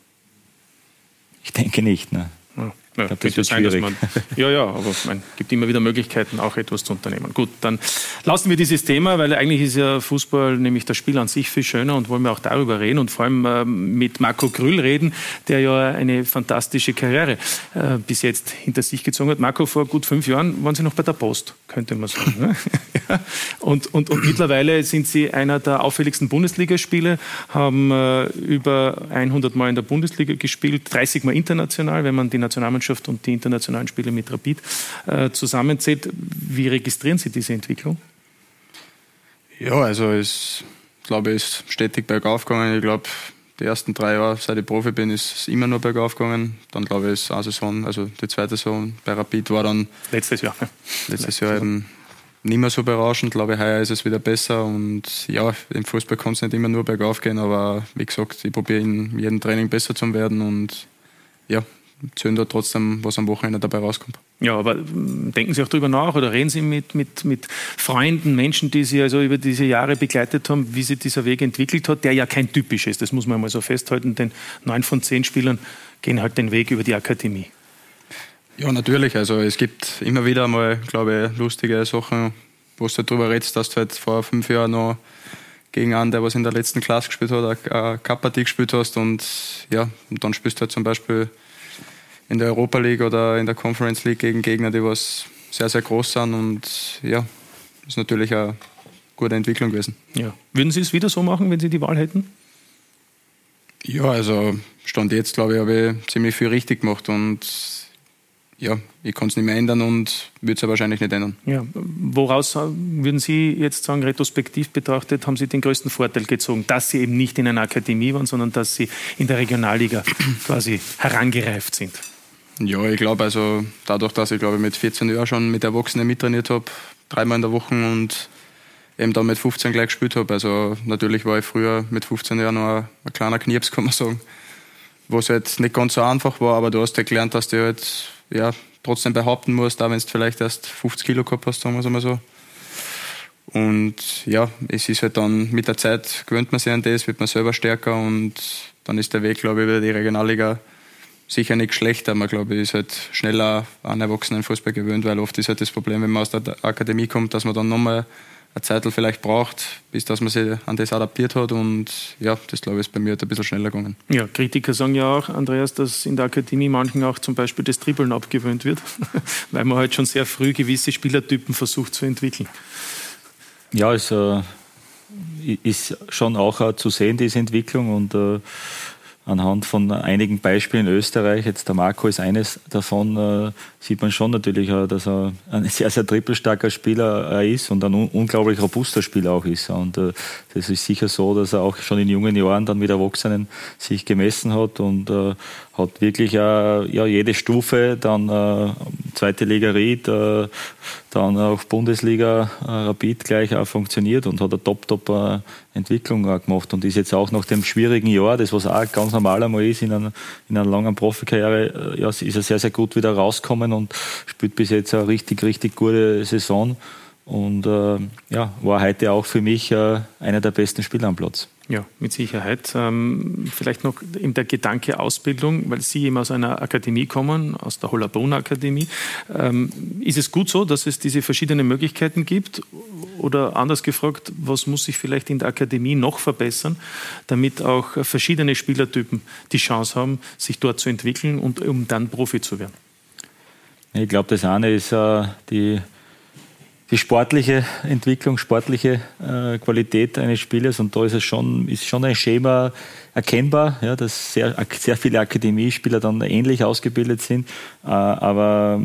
Speaker 6: Ich denke nicht. Ne?
Speaker 3: Ja. Ja, ich glaub, das wird sein, schwierig. Man, ja, ja, aber es gibt immer wieder Möglichkeiten, auch etwas zu unternehmen. Gut, dann lassen wir dieses Thema, weil eigentlich ist ja Fußball, nämlich das Spiel an sich, viel schöner und wollen wir auch darüber reden und vor allem äh, mit Marco Grüll reden, der ja eine fantastische Karriere äh, bis jetzt hinter sich gezogen hat. Marco, vor gut fünf Jahren waren Sie noch bei der Post, könnte man sagen. Ne? ja. und, und, und mittlerweile sind Sie einer der auffälligsten Bundesligaspiele, haben äh, über 100 Mal in der Bundesliga gespielt, 30 Mal international, wenn man die Nationalmannschaft Nationalmannschaft und die internationalen Spiele mit Rapid äh, zusammenzählt. Wie registrieren Sie diese Entwicklung?
Speaker 7: Ja, also es glaube ich ist stetig bergauf gegangen. Ich glaube, die ersten drei Jahre, seit ich Profi bin, ist es immer nur bergauf gegangen. Dann glaube ich, ist eine Saison, also die zweite Saison bei Rapid war dann
Speaker 3: letztes Jahr. Ja.
Speaker 7: Letztes Jahr eben nicht mehr so berauschend. Ich glaube, heuer ist es wieder besser. Und ja, im Fußball kann es nicht immer nur bergauf gehen, aber wie gesagt, ich probiere in jedem Training besser zu werden und ja, zählen trotzdem, was am Wochenende dabei rauskommt.
Speaker 3: Ja, aber hm, denken Sie auch darüber nach oder reden Sie mit, mit, mit Freunden, Menschen, die Sie also über diese Jahre begleitet haben, wie sich dieser Weg entwickelt hat, der ja kein typisch ist, das muss man mal so festhalten, denn neun von zehn Spielern gehen halt den Weg über die Akademie.
Speaker 7: Ja, natürlich. Also es gibt immer wieder mal, glaube ich, lustige Sachen, wo du darüber redest, dass du halt vor fünf Jahren noch gegen einen, der was in der letzten Klasse gespielt hat, eine Cup-Partie gespielt hast und ja, und dann spielst du halt zum Beispiel in der Europa League oder in der Conference League gegen Gegner, die was sehr, sehr groß sind und ja, ist natürlich eine gute Entwicklung gewesen.
Speaker 3: Ja. Würden Sie es wieder so machen, wenn Sie die Wahl hätten?
Speaker 7: Ja, also Stand jetzt, glaube ich, habe ich ziemlich viel richtig gemacht und ja, ich kann es nicht mehr ändern und würde es ja wahrscheinlich nicht ändern.
Speaker 3: Ja, woraus würden Sie jetzt sagen, retrospektiv betrachtet, haben Sie den größten Vorteil gezogen, dass Sie eben nicht in einer Akademie waren, sondern dass Sie in der Regionalliga quasi herangereift sind?
Speaker 7: Ja, ich glaube, also dadurch, dass ich glaube mit 14 Jahren schon mit Erwachsenen mittrainiert habe, dreimal in der Woche und eben dann mit 15 gleich gespielt habe. Also natürlich war ich früher mit 15 Jahren noch ein, ein kleiner Knirps, kann man sagen. Was halt nicht ganz so einfach war, aber du hast halt gelernt, dass du halt ja, trotzdem behaupten musst, auch wenn du vielleicht erst 50 Kilo gehabt hast, sagen wir es mal so. Und ja, es ist halt dann mit der Zeit gewöhnt man sich an das, wird man selber stärker und dann ist der Weg, glaube ich, über die Regionalliga sicher nicht schlechter. Man glaube ich, ist halt schneller an Erwachsenenfußball gewöhnt, weil oft ist halt das Problem, wenn man aus der Akademie kommt, dass man dann nochmal eine Zeit vielleicht braucht, bis dass man sich an das adaptiert hat. Und ja, das glaube ich ist bei mir halt ein bisschen schneller gegangen.
Speaker 3: Ja, Kritiker sagen ja auch, Andreas, dass in der Akademie manchen auch zum Beispiel das Dribbeln abgewöhnt wird, weil man halt schon sehr früh gewisse Spielertypen versucht zu entwickeln.
Speaker 6: Ja, es äh, ist schon auch äh, zu sehen, diese Entwicklung. Und äh, anhand von einigen Beispielen in Österreich, jetzt der Marco ist eines davon, äh, sieht man schon natürlich, dass er ein sehr, sehr trippelstarker Spieler äh, ist und ein un unglaublich robuster Spieler auch ist. Und äh, das ist sicher so, dass er auch schon in jungen Jahren dann mit Erwachsenen sich gemessen hat. Und hat wirklich äh, ja, jede Stufe, dann äh, zweite Liga Ried, äh, dann auch Bundesliga äh, Rapid gleich auch funktioniert und hat eine Top-Top-Entwicklung gemacht und ist jetzt auch nach dem schwierigen Jahr, das was auch ganz normal einmal ist in einer, in einer langen Profikarriere, äh, ja, ist er sehr, sehr gut wieder rausgekommen und spielt bis jetzt eine richtig, richtig gute Saison und äh, ja, war heute auch für mich äh, einer der besten Spieler am Platz.
Speaker 3: Ja, mit Sicherheit. Ähm, vielleicht noch in der Gedanke Ausbildung, weil Sie eben aus einer Akademie kommen, aus der Hollabrunn Akademie. Ähm, ist es gut so, dass es diese verschiedenen Möglichkeiten gibt? Oder anders gefragt, was muss sich vielleicht in der Akademie noch verbessern, damit auch verschiedene Spielertypen die Chance haben, sich dort zu entwickeln und um dann Profi zu werden?
Speaker 6: Ich glaube, das eine ist äh, die die sportliche Entwicklung, sportliche äh, Qualität eines Spielers. Und da ist es schon, ist schon ein Schema erkennbar, ja, dass sehr, sehr viele Akademiespieler dann ähnlich ausgebildet sind, äh, aber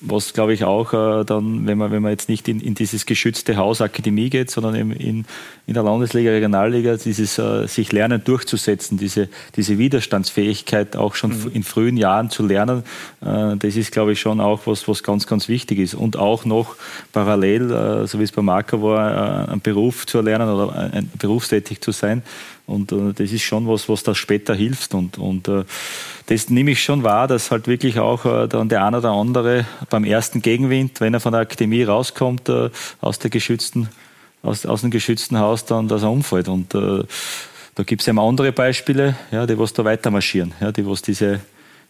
Speaker 6: was glaube ich auch äh, dann, wenn man, wenn man jetzt nicht in, in dieses geschützte Haus Akademie geht, sondern in, in, in der Landesliga, Regionalliga, dieses äh, sich lernen durchzusetzen, diese, diese Widerstandsfähigkeit auch schon mhm. in frühen Jahren zu lernen, äh, das ist glaube ich schon auch was, was ganz, ganz wichtig ist. Und auch noch parallel, äh, so wie es bei Marco war, äh, einen Beruf zu erlernen oder äh, berufstätig zu sein. Und äh, das ist schon was, was da später hilft. Und, und äh, das nehme ich schon wahr, dass halt wirklich auch äh, dann der eine oder andere beim ersten Gegenwind, wenn er von der Akademie rauskommt, äh, aus der geschützten, aus, aus dem geschützten Haus, dann, dass er umfällt. Und äh, da gibt es eben andere Beispiele, ja, die was da weiter marschieren, ja, die was diese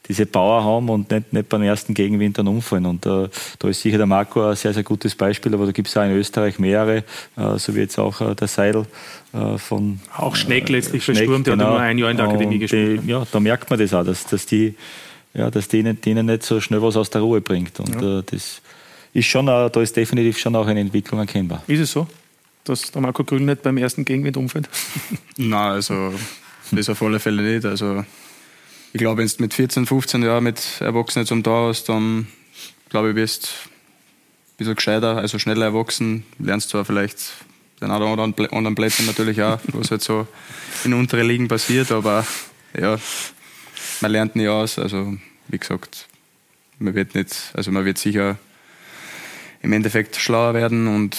Speaker 6: diese Power haben und nicht, nicht beim ersten Gegenwind dann umfallen. Und äh, da ist sicher der Marco ein sehr, sehr gutes Beispiel, aber da gibt es auch in Österreich mehrere, äh, so wie jetzt auch äh, der Seidel äh, von.
Speaker 3: Auch Schneck letztlich Schneck, verstürmt, der genau. hat nur ein Jahr in der Akademie und gespielt.
Speaker 6: Die, ja, da merkt man das auch, dass, dass die, ja, dass denen, denen nicht so schnell was aus der Ruhe bringt. Und ja. Äh, das ist schon, da ist definitiv schon auch eine Entwicklung erkennbar.
Speaker 3: Ist es so? Dass der Marco Grün nicht beim ersten Gegenwind umfällt?
Speaker 7: Nein, also das auf alle Fälle nicht. Also ich glaube, wenn du mit 14, 15 Jahren mit Erwachsenen zum da hast, dann glaube ich, wirst du ein bisschen gescheiter, also schneller erwachsen, lernst zwar vielleicht den oder anderen Plätzen natürlich auch, was halt so in unteren Ligen passiert, aber ja, man lernt nie aus. Also, wie gesagt, man wird nicht, also man wird sicher im Endeffekt schlauer werden und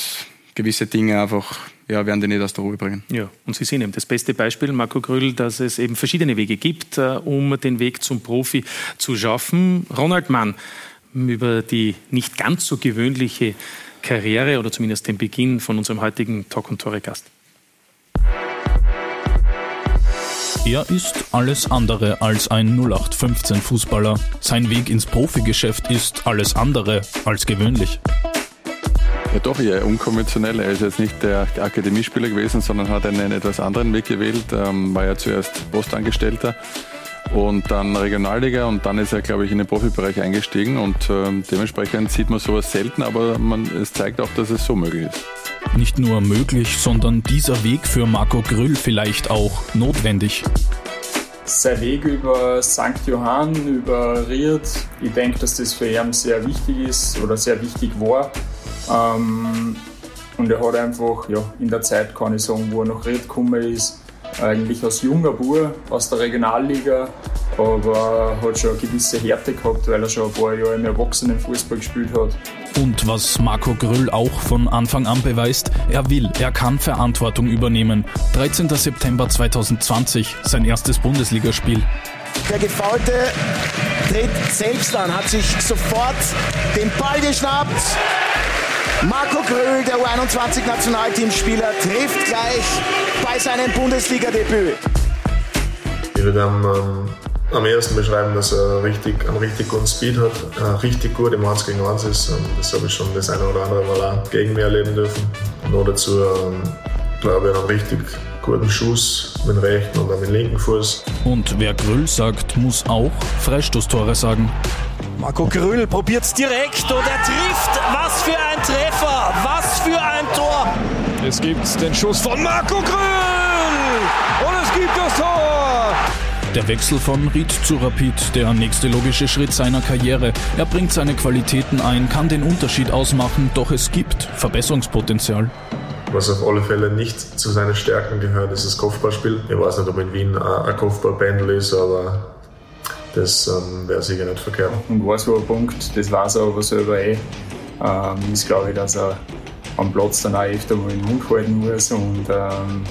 Speaker 7: gewisse Dinge einfach ja, werden die nicht aus der Ruhe bringen.
Speaker 3: Ja, und Sie sehen eben das beste Beispiel, Marco Grüll, dass es eben verschiedene Wege gibt, äh, um den Weg zum Profi zu schaffen. Ronald Mann, über die nicht ganz so gewöhnliche Karriere oder zumindest den Beginn von unserem heutigen Talk- und Tore-Gast.
Speaker 9: Er ist alles andere als ein 0815-Fußballer. Sein Weg ins Profigeschäft ist alles andere als gewöhnlich.
Speaker 10: Ja, doch eher unkonventionell. Er ist jetzt nicht der Akademiespieler gewesen, sondern hat einen etwas anderen Weg gewählt. Ähm, war ja zuerst Postangestellter und dann Regionalliga und dann ist er, glaube ich, in den Profibereich eingestiegen und ähm, dementsprechend sieht man sowas selten, aber man, es zeigt auch, dass es so möglich ist.
Speaker 9: Nicht nur möglich, sondern dieser Weg für Marco Grüll vielleicht auch notwendig.
Speaker 11: Sein Weg über St. Johann, über Ried, ich denke, dass das für ihn sehr wichtig ist oder sehr wichtig war. Ähm, und er hat einfach ja, in der Zeit, kann ich sagen, wo er nach Ried gekommen ist, eigentlich als junger Bub aus der Regionalliga, aber hat schon eine gewisse Härte gehabt, weil er schon ein paar Jahre im Erwachsenenfußball gespielt hat.
Speaker 9: Und was Marco Grüll auch von Anfang an beweist, er will, er kann Verantwortung übernehmen. 13. September 2020, sein erstes Bundesligaspiel.
Speaker 12: Der Gefaulte tritt selbst an, hat sich sofort den Ball geschnappt Marco Gröhl, der U21-Nationalteamspieler, trifft gleich bei seinem Bundesliga-Debüt.
Speaker 13: Ich würde am, ähm, am ersten beschreiben, dass er richtig, einen richtig guten Speed hat, äh, richtig gut im 1 gegen 1 ist. Und das habe ich schon das eine oder andere Mal auch gegen mich erleben dürfen. Nur dazu ähm, glaube ich, einen richtig guten Schuss mit dem rechten und mit dem linken Fuß.
Speaker 9: Und wer Grüll sagt, muss auch Freistoßtore sagen.
Speaker 12: Marco Grüll probiert es direkt und er trifft. Was für ein Treffer! Was für ein Tor!
Speaker 14: Es gibt den Schuss von Marco Grüll! Und es gibt das Tor!
Speaker 9: Der Wechsel von Ried zu Rapid, der nächste logische Schritt seiner Karriere. Er bringt seine Qualitäten ein, kann den Unterschied ausmachen, doch es gibt Verbesserungspotenzial.
Speaker 13: Was auf alle Fälle nicht zu seinen Stärken gehört, ist das Kopfballspiel. Ich weiß nicht, ob in Wien ein Kopfballpendel ist, aber das ähm, wäre sicher nicht verkehrt.
Speaker 11: Und war so ein Punkt, das weiß er aber selber eh, ähm, ist glaube ich, dass er am Platz dann auch öfter mal den Mund halten muss und ähm,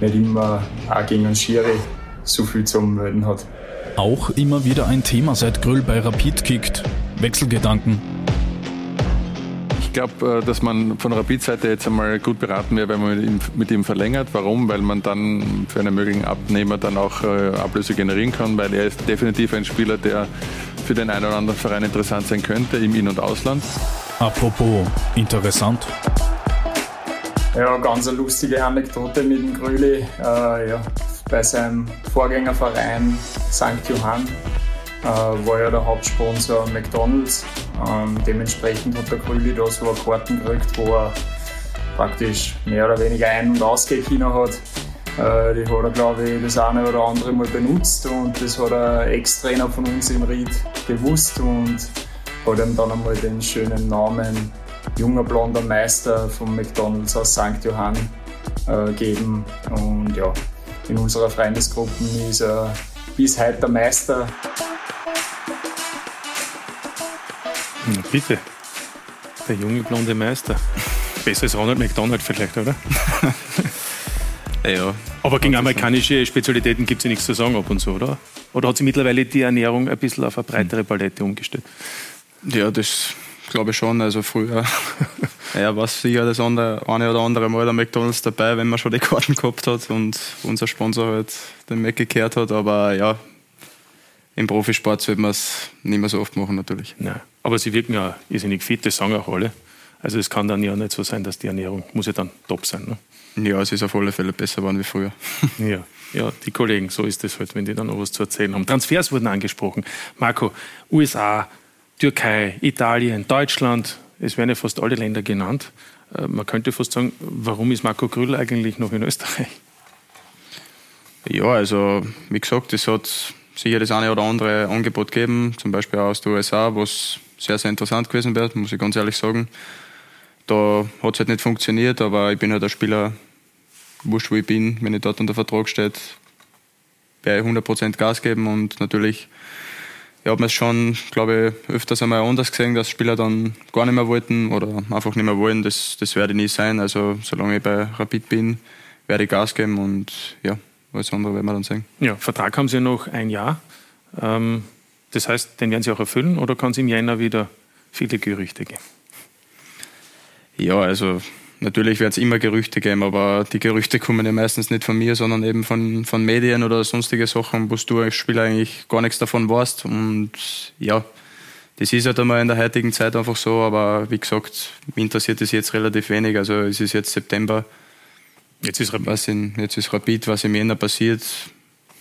Speaker 11: nicht immer auch gegen einen Schiri so viel zu melden hat.
Speaker 9: Auch immer wieder ein Thema seit Grüll bei Rapid kickt. Wechselgedanken
Speaker 10: glaube, äh, dass man von Rapid-Seite jetzt einmal gut beraten wäre, wenn man mit ihm, mit ihm, verlängert. Warum? Weil man dann für einen möglichen Abnehmer dann auch äh, Ablöse generieren kann, weil er ist definitiv ein Spieler, der für den einen oder anderen Verein interessant sein könnte, im In- und Ausland.
Speaker 9: Apropos interessant.
Speaker 11: Ja, ganz eine lustige Anekdote mit dem Grüli. Äh, ja, bei seinem Vorgängerverein St. Johann war ja der Hauptsponsor McDonalds. Ähm, dementsprechend hat der Krüli da so eine Karten gekriegt, wo er praktisch mehr oder weniger ein- und ausgehen hat. Äh, die hat er, glaube ich, das eine oder andere Mal benutzt und das hat ein Ex-Trainer von uns im Ried gewusst und hat ihm dann einmal den schönen Namen junger blonder Meister vom McDonalds aus St. Johann äh, gegeben. Und ja, in unserer Freundesgruppe ist er bis heute der Meister.
Speaker 3: Na bitte, der junge blonde Meister. Besseres Ronald McDonald vielleicht, oder?
Speaker 7: ja.
Speaker 3: Aber gegen amerikanische Spezialitäten gibt es ja nichts zu sagen ab und zu, oder? Oder hat sich mittlerweile die Ernährung ein bisschen auf eine breitere Palette umgestellt?
Speaker 7: Ja, das glaube ich schon. Also früher ja, war sicher das andere, eine oder andere Mal der McDonalds dabei, wenn man schon die Karten gehabt hat und unser Sponsor halt den Mac gekehrt hat. Aber ja, im Profisport sollte man es nicht mehr so oft machen natürlich.
Speaker 3: Nein. Aber sie wirken ja irrsinnig fit, das sagen auch alle. Also es kann dann ja nicht so sein, dass die Ernährung muss ja dann top sein. Ne?
Speaker 7: Ja, es ist auf alle Fälle besser geworden wie früher.
Speaker 3: ja. ja, die Kollegen, so ist es halt, wenn die dann noch was zu erzählen haben. Transfers wurden angesprochen. Marco, USA, Türkei, Italien, Deutschland, es werden ja fast alle Länder genannt. Äh, man könnte fast sagen, warum ist Marco Grüll eigentlich noch in Österreich?
Speaker 7: Ja, also wie gesagt, es hat sicher das eine oder andere Angebot gegeben, zum Beispiel aus den USA, was sehr, sehr interessant gewesen wäre, muss ich ganz ehrlich sagen. Da hat es halt nicht funktioniert, aber ich bin halt ein Spieler, wurscht wo ich bin, wenn ich dort unter Vertrag steht, werde ich 100% Gas geben und natürlich ich habe es schon, glaube ich, öfters einmal anders gesehen, dass Spieler dann gar nicht mehr wollten oder einfach nicht mehr wollen. Das, das werde ich nie sein. Also solange ich bei Rapid bin, werde ich Gas geben und ja, alles andere werden wir dann sehen.
Speaker 3: Ja, Vertrag haben Sie noch ein Jahr. Ähm, das heißt, den werden Sie auch erfüllen oder kann es im Jänner wieder viele Gerüchte geben?
Speaker 7: Ja, also Natürlich wird es immer Gerüchte geben, aber die Gerüchte kommen ja meistens nicht von mir, sondern eben von, von Medien oder sonstige Sachen, wo du als Spieler eigentlich gar nichts davon weißt. Und ja, das ist halt einmal in der heutigen Zeit einfach so, aber wie gesagt, mich interessiert das jetzt relativ wenig. Also es ist jetzt September.
Speaker 3: Jetzt ist Rapid.
Speaker 7: Was in, jetzt ist Rapid, was im Jänner passiert,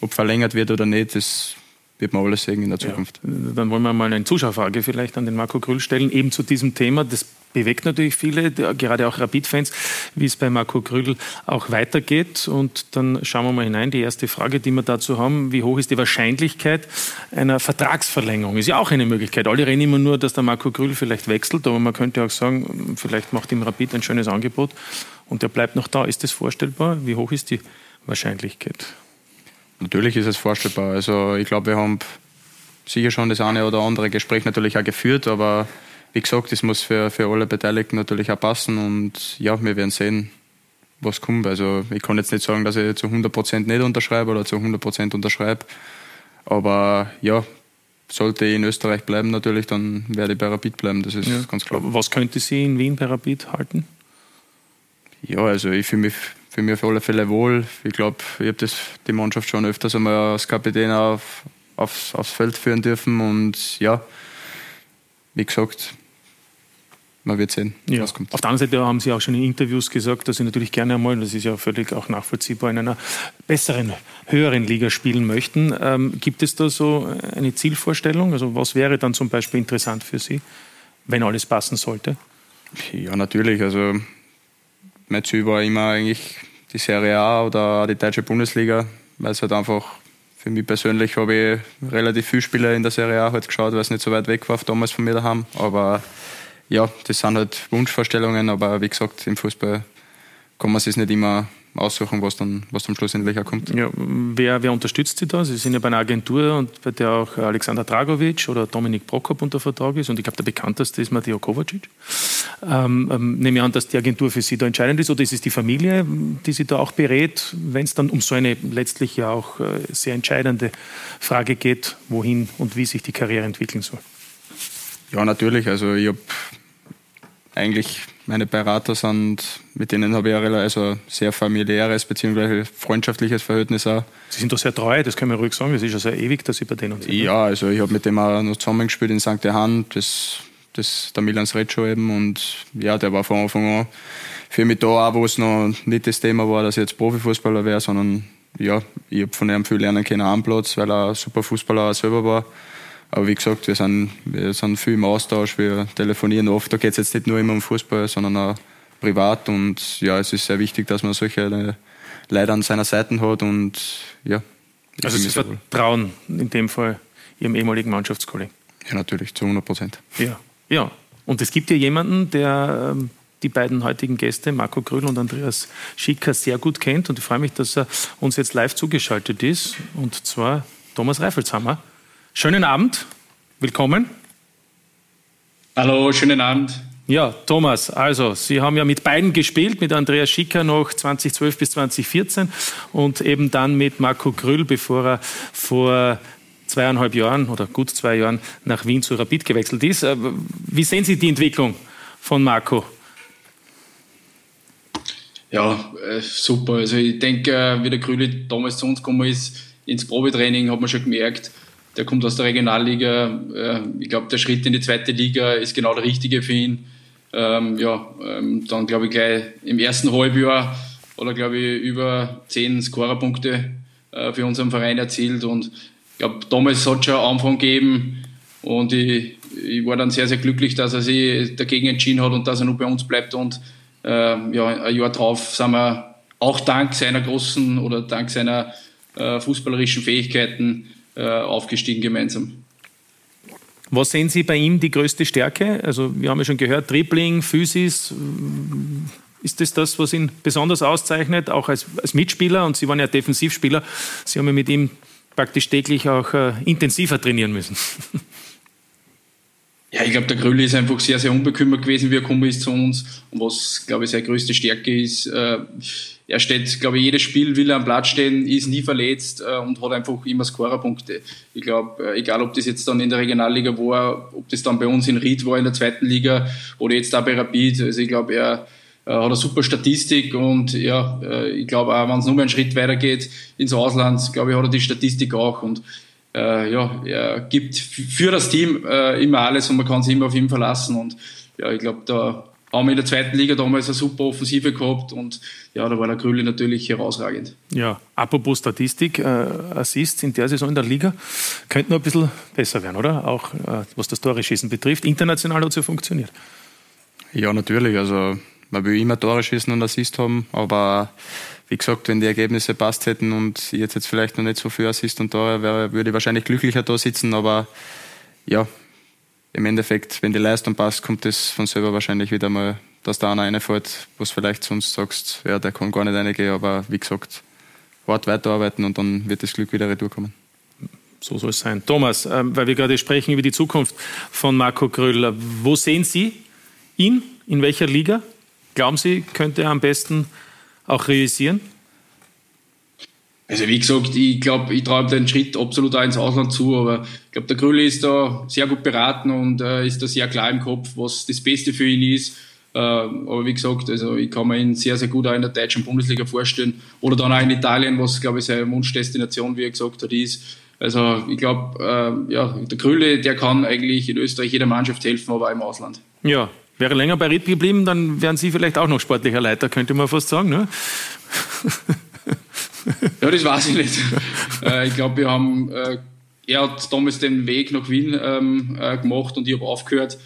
Speaker 7: ob verlängert wird oder nicht, das wird man alles sehen in der Zukunft.
Speaker 3: Ja, dann wollen wir mal eine Zuschauerfrage vielleicht an den Marco Grüll stellen, eben zu diesem Thema. Das bewegt natürlich viele, gerade auch Rapid-Fans, wie es bei Marco Grüll auch weitergeht. Und dann schauen wir mal hinein. Die erste Frage, die wir dazu haben, wie hoch ist die Wahrscheinlichkeit einer Vertragsverlängerung? Ist ja auch eine Möglichkeit. Alle reden immer nur, dass der Marco Grüll vielleicht wechselt, aber man könnte auch sagen, vielleicht macht ihm Rapid ein schönes Angebot und er bleibt noch da. Ist das vorstellbar? Wie hoch ist die Wahrscheinlichkeit?
Speaker 7: Natürlich ist es vorstellbar. Also ich glaube, wir haben sicher schon das eine oder andere Gespräch natürlich auch geführt, aber wie gesagt, das muss für, für alle Beteiligten natürlich auch passen und ja, wir werden sehen, was kommt. Also ich kann jetzt nicht sagen, dass ich zu 100% nicht unterschreibe oder zu 100% unterschreibe, aber ja, sollte ich in Österreich bleiben natürlich, dann werde ich bei Rapid bleiben, das ist ja. ganz klar.
Speaker 3: Was könnte Sie in Wien bei Rapid halten?
Speaker 7: Ja, also ich fühle mich für mich auf alle Fälle wohl. Ich glaube, ich habe die Mannschaft schon öfters einmal als Kapitän auf, aufs, aufs Feld führen dürfen und ja, wie gesagt, man wird sehen,
Speaker 3: ja. was kommt. Auf der anderen Seite haben Sie auch schon in Interviews gesagt, dass Sie natürlich gerne einmal, das ist ja völlig auch nachvollziehbar, in einer besseren, höheren Liga spielen möchten. Ähm, gibt es da so eine Zielvorstellung? Also was wäre dann zum Beispiel interessant für Sie, wenn alles passen sollte?
Speaker 7: Ja, natürlich. Also mein Ziel war immer eigentlich die Serie A oder die deutsche Bundesliga, weil es halt einfach für mich persönlich habe ich relativ viele Spiele in der Serie A halt geschaut, weil es nicht so weit weg war damals von mir daheim. Aber ja, das sind halt Wunschvorstellungen, aber wie gesagt, im Fußball kann man es nicht immer aussuchen, was dann, was dann schlussendlich auch kommt.
Speaker 3: Ja, wer, wer unterstützt Sie da? Sie sind ja bei einer Agentur und bei der auch Alexander Dragovic oder Dominik Prokop unter Vertrag ist und ich glaube, der bekannteste ist Matteo Kovacic. Ähm, ähm, nehme ich an, dass die Agentur für Sie da entscheidend ist oder ist es die Familie, die Sie da auch berät, wenn es dann um so eine letztlich ja auch äh, sehr entscheidende Frage geht, wohin und wie sich die Karriere entwickeln soll?
Speaker 7: Ja, natürlich. Also ich habe eigentlich meine Berater sind, mit denen habe ich ein also sehr familiäres bzw. freundschaftliches Verhältnis auch.
Speaker 3: Sie sind doch sehr treu, das kann man ruhig sagen. Es ist ja sehr ewig, dass Sie bei denen sind.
Speaker 7: Ja, also ich habe mit dem auch noch zusammengespielt in St. Johann, das, das, der Milan Srecco eben. Und ja, der war von Anfang an für mich da, auch wo es noch nicht das Thema war, dass ich jetzt Profifußballer wäre, sondern ja, ich habe von ihm viel lernen können am Platz, weil er ein super Fußballer selber war. Aber wie gesagt, wir sind, wir sind viel im Austausch, wir telefonieren oft. Da geht es jetzt nicht nur immer um Fußball, sondern auch privat. Und ja, es ist sehr wichtig, dass man solche Leute an seiner Seite hat. Und ja.
Speaker 3: Also Sie vertrauen in dem Fall Ihrem ehemaligen Mannschaftskollegen.
Speaker 7: Ja, natürlich, zu 100 Prozent.
Speaker 3: Ja, ja. Und es gibt ja jemanden, der ähm, die beiden heutigen Gäste, Marco Gröhl und Andreas Schicker, sehr gut kennt. Und ich freue mich, dass er uns jetzt live zugeschaltet ist. Und zwar Thomas Reifelshammer. Schönen Abend, willkommen.
Speaker 15: Hallo, schönen Abend.
Speaker 3: Ja, Thomas, also Sie haben ja mit beiden gespielt, mit Andreas Schicker noch 2012 bis 2014 und eben dann mit Marco Grüll, bevor er vor zweieinhalb Jahren oder gut zwei Jahren nach Wien zu Rapid gewechselt ist. Äh, wie sehen Sie die Entwicklung von Marco?
Speaker 15: Ja, äh, super. Also ich denke, äh, wie der Grüle damals zu uns gekommen ist, ins Probetraining hat man schon gemerkt, der kommt aus der Regionalliga. Äh, ich glaube, der Schritt in die zweite Liga ist genau der richtige für ihn. Ähm, ja, ähm, dann glaube ich gleich im ersten Halbjahr oder glaube ich über zehn Scorerpunkte äh, für unseren Verein erzielt und ich glaube, damals hat es schon Anfang gegeben und ich, ich war dann sehr, sehr glücklich, dass er sich dagegen entschieden hat und dass er nur bei uns bleibt und äh, ja, ein Jahr drauf sind wir auch dank seiner großen oder dank seiner äh, fußballerischen Fähigkeiten äh, aufgestiegen gemeinsam.
Speaker 3: Was sehen Sie bei ihm die größte Stärke? Also wir haben ja schon gehört, Dribbling, Physis. Ist das das, was ihn besonders auszeichnet, auch als, als Mitspieler? Und Sie waren ja Defensivspieler. Sie haben ja mit ihm praktisch täglich auch äh, intensiver trainieren müssen.
Speaker 15: Ja, ich glaube, der Grölle ist einfach sehr, sehr unbekümmert gewesen, wie er gekommen ist zu uns. Und was, glaube ich, seine größte Stärke ist, äh, er steht, glaube ich, jedes Spiel will er am Platz stehen, ist nie verletzt äh, und hat einfach immer Scorerpunkte. Ich glaube, äh, egal ob das jetzt dann in der Regionalliga war, ob das dann bei uns in Ried war in der zweiten Liga oder jetzt da bei Rapid. Also ich glaube, er äh, hat eine super Statistik und ja, äh, ich glaube auch, wenn es nur einen Schritt weitergeht ins Ausland, glaube ich, hat er die Statistik auch und äh, ja, er gibt für das Team äh, immer alles und man kann sich immer auf ihn verlassen. Und ja, ich glaube, da haben wir in der zweiten Liga damals eine super Offensive gehabt und ja, da war der Grülle natürlich herausragend.
Speaker 3: Ja, apropos Statistik, äh, Assists in der Saison in der Liga könnte noch ein bisschen besser werden, oder? Auch äh, was das Tore-Schießen betrifft. International hat es ja funktioniert.
Speaker 7: Ja, natürlich. Also man will immer Tore schießen und Assist haben, aber wie gesagt, wenn die Ergebnisse passt hätten und ich jetzt, jetzt vielleicht noch nicht so viel Assist und Tore wäre, würde ich wahrscheinlich glücklicher da sitzen, aber ja, im Endeffekt, wenn die Leistung passt, kommt es von selber wahrscheinlich wieder mal, dass da einer reinfällt, was vielleicht sonst sagst, ja, der kann gar nicht reingehen, aber wie gesagt, hart weiterarbeiten und dann wird das Glück wieder retourkommen.
Speaker 3: So soll es sein. Thomas, äh, weil wir gerade sprechen über die Zukunft von Marco Gröll, wo sehen Sie ihn? In welcher Liga? Glauben Sie, könnte er am besten auch realisieren?
Speaker 15: Also wie gesagt, ich glaube, ich traue den Schritt absolut auch ins Ausland zu, aber ich glaube, der Grülle ist da sehr gut beraten und äh, ist da sehr klar im Kopf, was das Beste für ihn ist. Äh, aber wie gesagt, also ich kann mir ihn sehr, sehr gut auch in der deutschen Bundesliga vorstellen oder dann auch in Italien, was, glaube ich, seine Wunschdestination, wie er gesagt hat, ist. Also ich glaube, äh, ja, der Grülle, der kann eigentlich in Österreich jeder Mannschaft helfen, aber auch im Ausland.
Speaker 3: Ja, Wäre länger bei Ried geblieben, dann wären Sie vielleicht auch noch sportlicher Leiter, könnte man fast sagen. Ne?
Speaker 15: ja, das weiß ich nicht. Äh, ich glaube, wir haben, äh, er hat damals den Weg nach Wien ähm, äh, gemacht und ich habe aufgehört.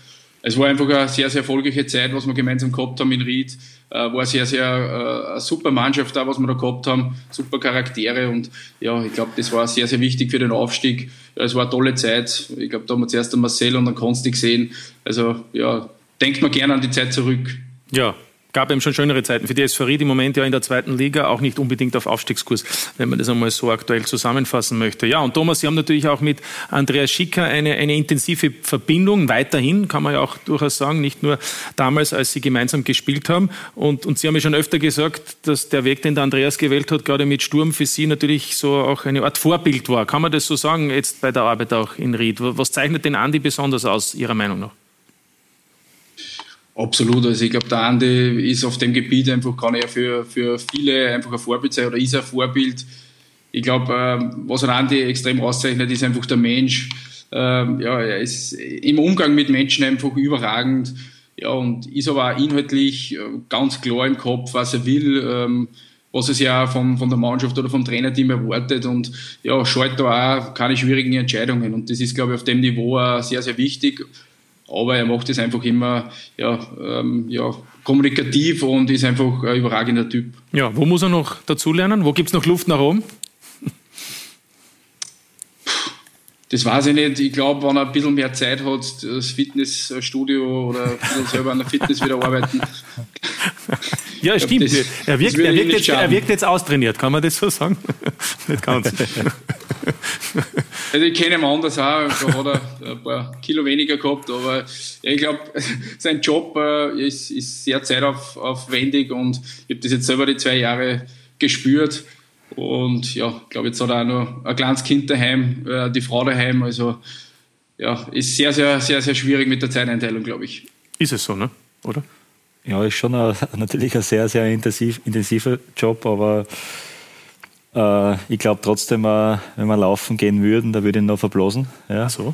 Speaker 15: Es war einfach eine sehr, sehr erfolgreiche Zeit, was wir gemeinsam gehabt haben in Ried. war sehr, sehr eine super Mannschaft da, was wir da gehabt haben, super Charaktere und ja, ich glaube, das war sehr, sehr wichtig für den Aufstieg. Es war eine tolle Zeit. Ich glaube, da haben wir zuerst den Marcel und dann Konsti gesehen. Also ja, denkt man gerne an die Zeit zurück.
Speaker 3: Ja, gab eben schon schönere Zeiten. Für die SV Ried im Moment ja in der zweiten Liga auch nicht unbedingt auf Aufstiegskurs, wenn man das einmal so aktuell zusammenfassen möchte. Ja, und Thomas, Sie haben natürlich auch mit Andreas Schicker eine, eine intensive Verbindung, weiterhin, kann man ja auch durchaus sagen, nicht nur damals, als Sie gemeinsam gespielt haben. Und, und Sie haben ja schon öfter gesagt, dass der Weg, den der Andreas gewählt hat, gerade mit Sturm für Sie natürlich so auch eine Art Vorbild war. Kann man das so sagen, jetzt bei der Arbeit auch in Ried? Was zeichnet den Andi besonders aus, Ihrer Meinung nach?
Speaker 15: Absolut. Also ich glaube, der Andi ist auf dem Gebiet einfach, kann er für, für viele einfach ein Vorbild sein oder ist ein Vorbild. Ich glaube, äh, was Andi extrem auszeichnet, ist einfach der Mensch. Ähm, ja, er ist im Umgang mit Menschen einfach überragend. Ja, und ist aber auch inhaltlich äh, ganz klar im Kopf, was er will, ähm, was es ja von, von der Mannschaft oder vom Trainerteam erwartet und ja, schaut da auch keine schwierigen Entscheidungen. Und das ist, glaube ich, auf dem Niveau auch sehr, sehr wichtig aber er macht es einfach immer ja, ähm, ja, kommunikativ und ist einfach ein überragender Typ.
Speaker 3: Ja, wo muss er noch dazulernen? Wo gibt es noch Luft nach oben?
Speaker 15: das weiß ich nicht. Ich glaube, wenn er ein bisschen mehr Zeit hat, das Fitnessstudio oder selber an der Fitness wieder arbeiten.
Speaker 3: Ja, glaub, stimmt. Das, er, wirkt, er, wirkt jetzt, er, wirkt, jetzt, austrainiert, kann man das so sagen? nicht ganz.
Speaker 15: Also ich kenne ihn anders auch, da hat er ein paar Kilo weniger gehabt, aber ich glaube, sein Job äh, ist, ist, sehr zeitaufwendig und ich habe das jetzt selber die zwei Jahre gespürt. Und ja, ich glaube, jetzt hat er auch noch ein kleines Kind daheim, äh, die Frau daheim. Also ja, ist sehr, sehr, sehr, sehr schwierig mit der Zeiteinteilung, glaube ich.
Speaker 3: Ist es so, ne? Oder?
Speaker 6: Ja, ist schon ein, natürlich ein sehr, sehr intensiv, intensiver Job, aber äh, ich glaube trotzdem, äh, wenn wir laufen gehen würden, da würde ich ihn noch verblasen. Ja?
Speaker 3: Ach so.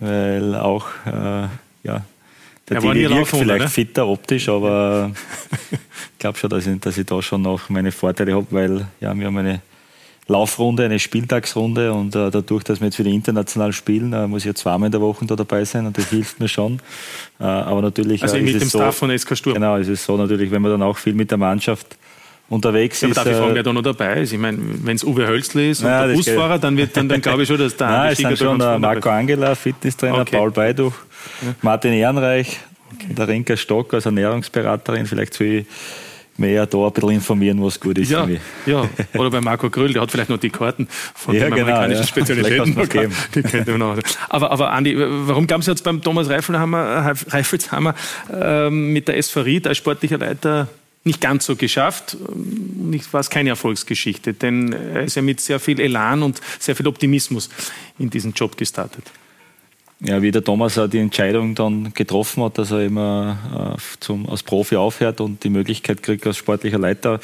Speaker 6: Weil auch, äh, ja, der Dini wirkt laufen, vielleicht oder? fitter optisch, aber ich glaube schon, dass ich, dass ich da schon noch meine Vorteile habe, weil ja, wir haben eine Laufrunde, eine Spieltagsrunde und äh, dadurch, dass wir jetzt wieder international spielen, äh, muss ich ja zweimal in der Woche da dabei sein und das hilft mir schon. Äh, aber natürlich
Speaker 3: also
Speaker 6: äh,
Speaker 3: mit dem so, Staff von SK Sturm.
Speaker 6: Genau, es ist so natürlich, wenn man dann auch viel mit der Mannschaft unterwegs
Speaker 3: ja,
Speaker 6: ist.
Speaker 3: Aber darf ich fragen, wer da noch dabei ist? Ich meine, wenn es Uwe Hölzli ist und ja, der Busfahrer, dann, wird, dann, dann glaube ich schon, dass der
Speaker 6: Nein, es sind schon der Marco Angela, Fitnesstrainer, okay. Paul Beiduch, Martin Ehrenreich, okay. der Renker Stock als Ernährungsberaterin, vielleicht soll ich mehr da ein bisschen informieren, was gut ist.
Speaker 3: Ja, ja. oder bei Marco Gröll, der hat vielleicht noch die Karten von ja, den genau, amerikanischen ja. Spezialitäten. Die kennt man noch. Aber, aber Andi, warum glauben Sie jetzt beim Thomas Reifelhammer, Reifelshammer ähm, mit der SV Ried als sportlicher Leiter nicht ganz so geschafft. War es keine Erfolgsgeschichte, denn er ist ja mit sehr viel Elan und sehr viel Optimismus in diesen Job gestartet.
Speaker 6: Ja, wie der Thomas die Entscheidung dann getroffen hat, dass er immer äh, zum, als Profi aufhört und die Möglichkeit kriegt, als sportlicher Leiter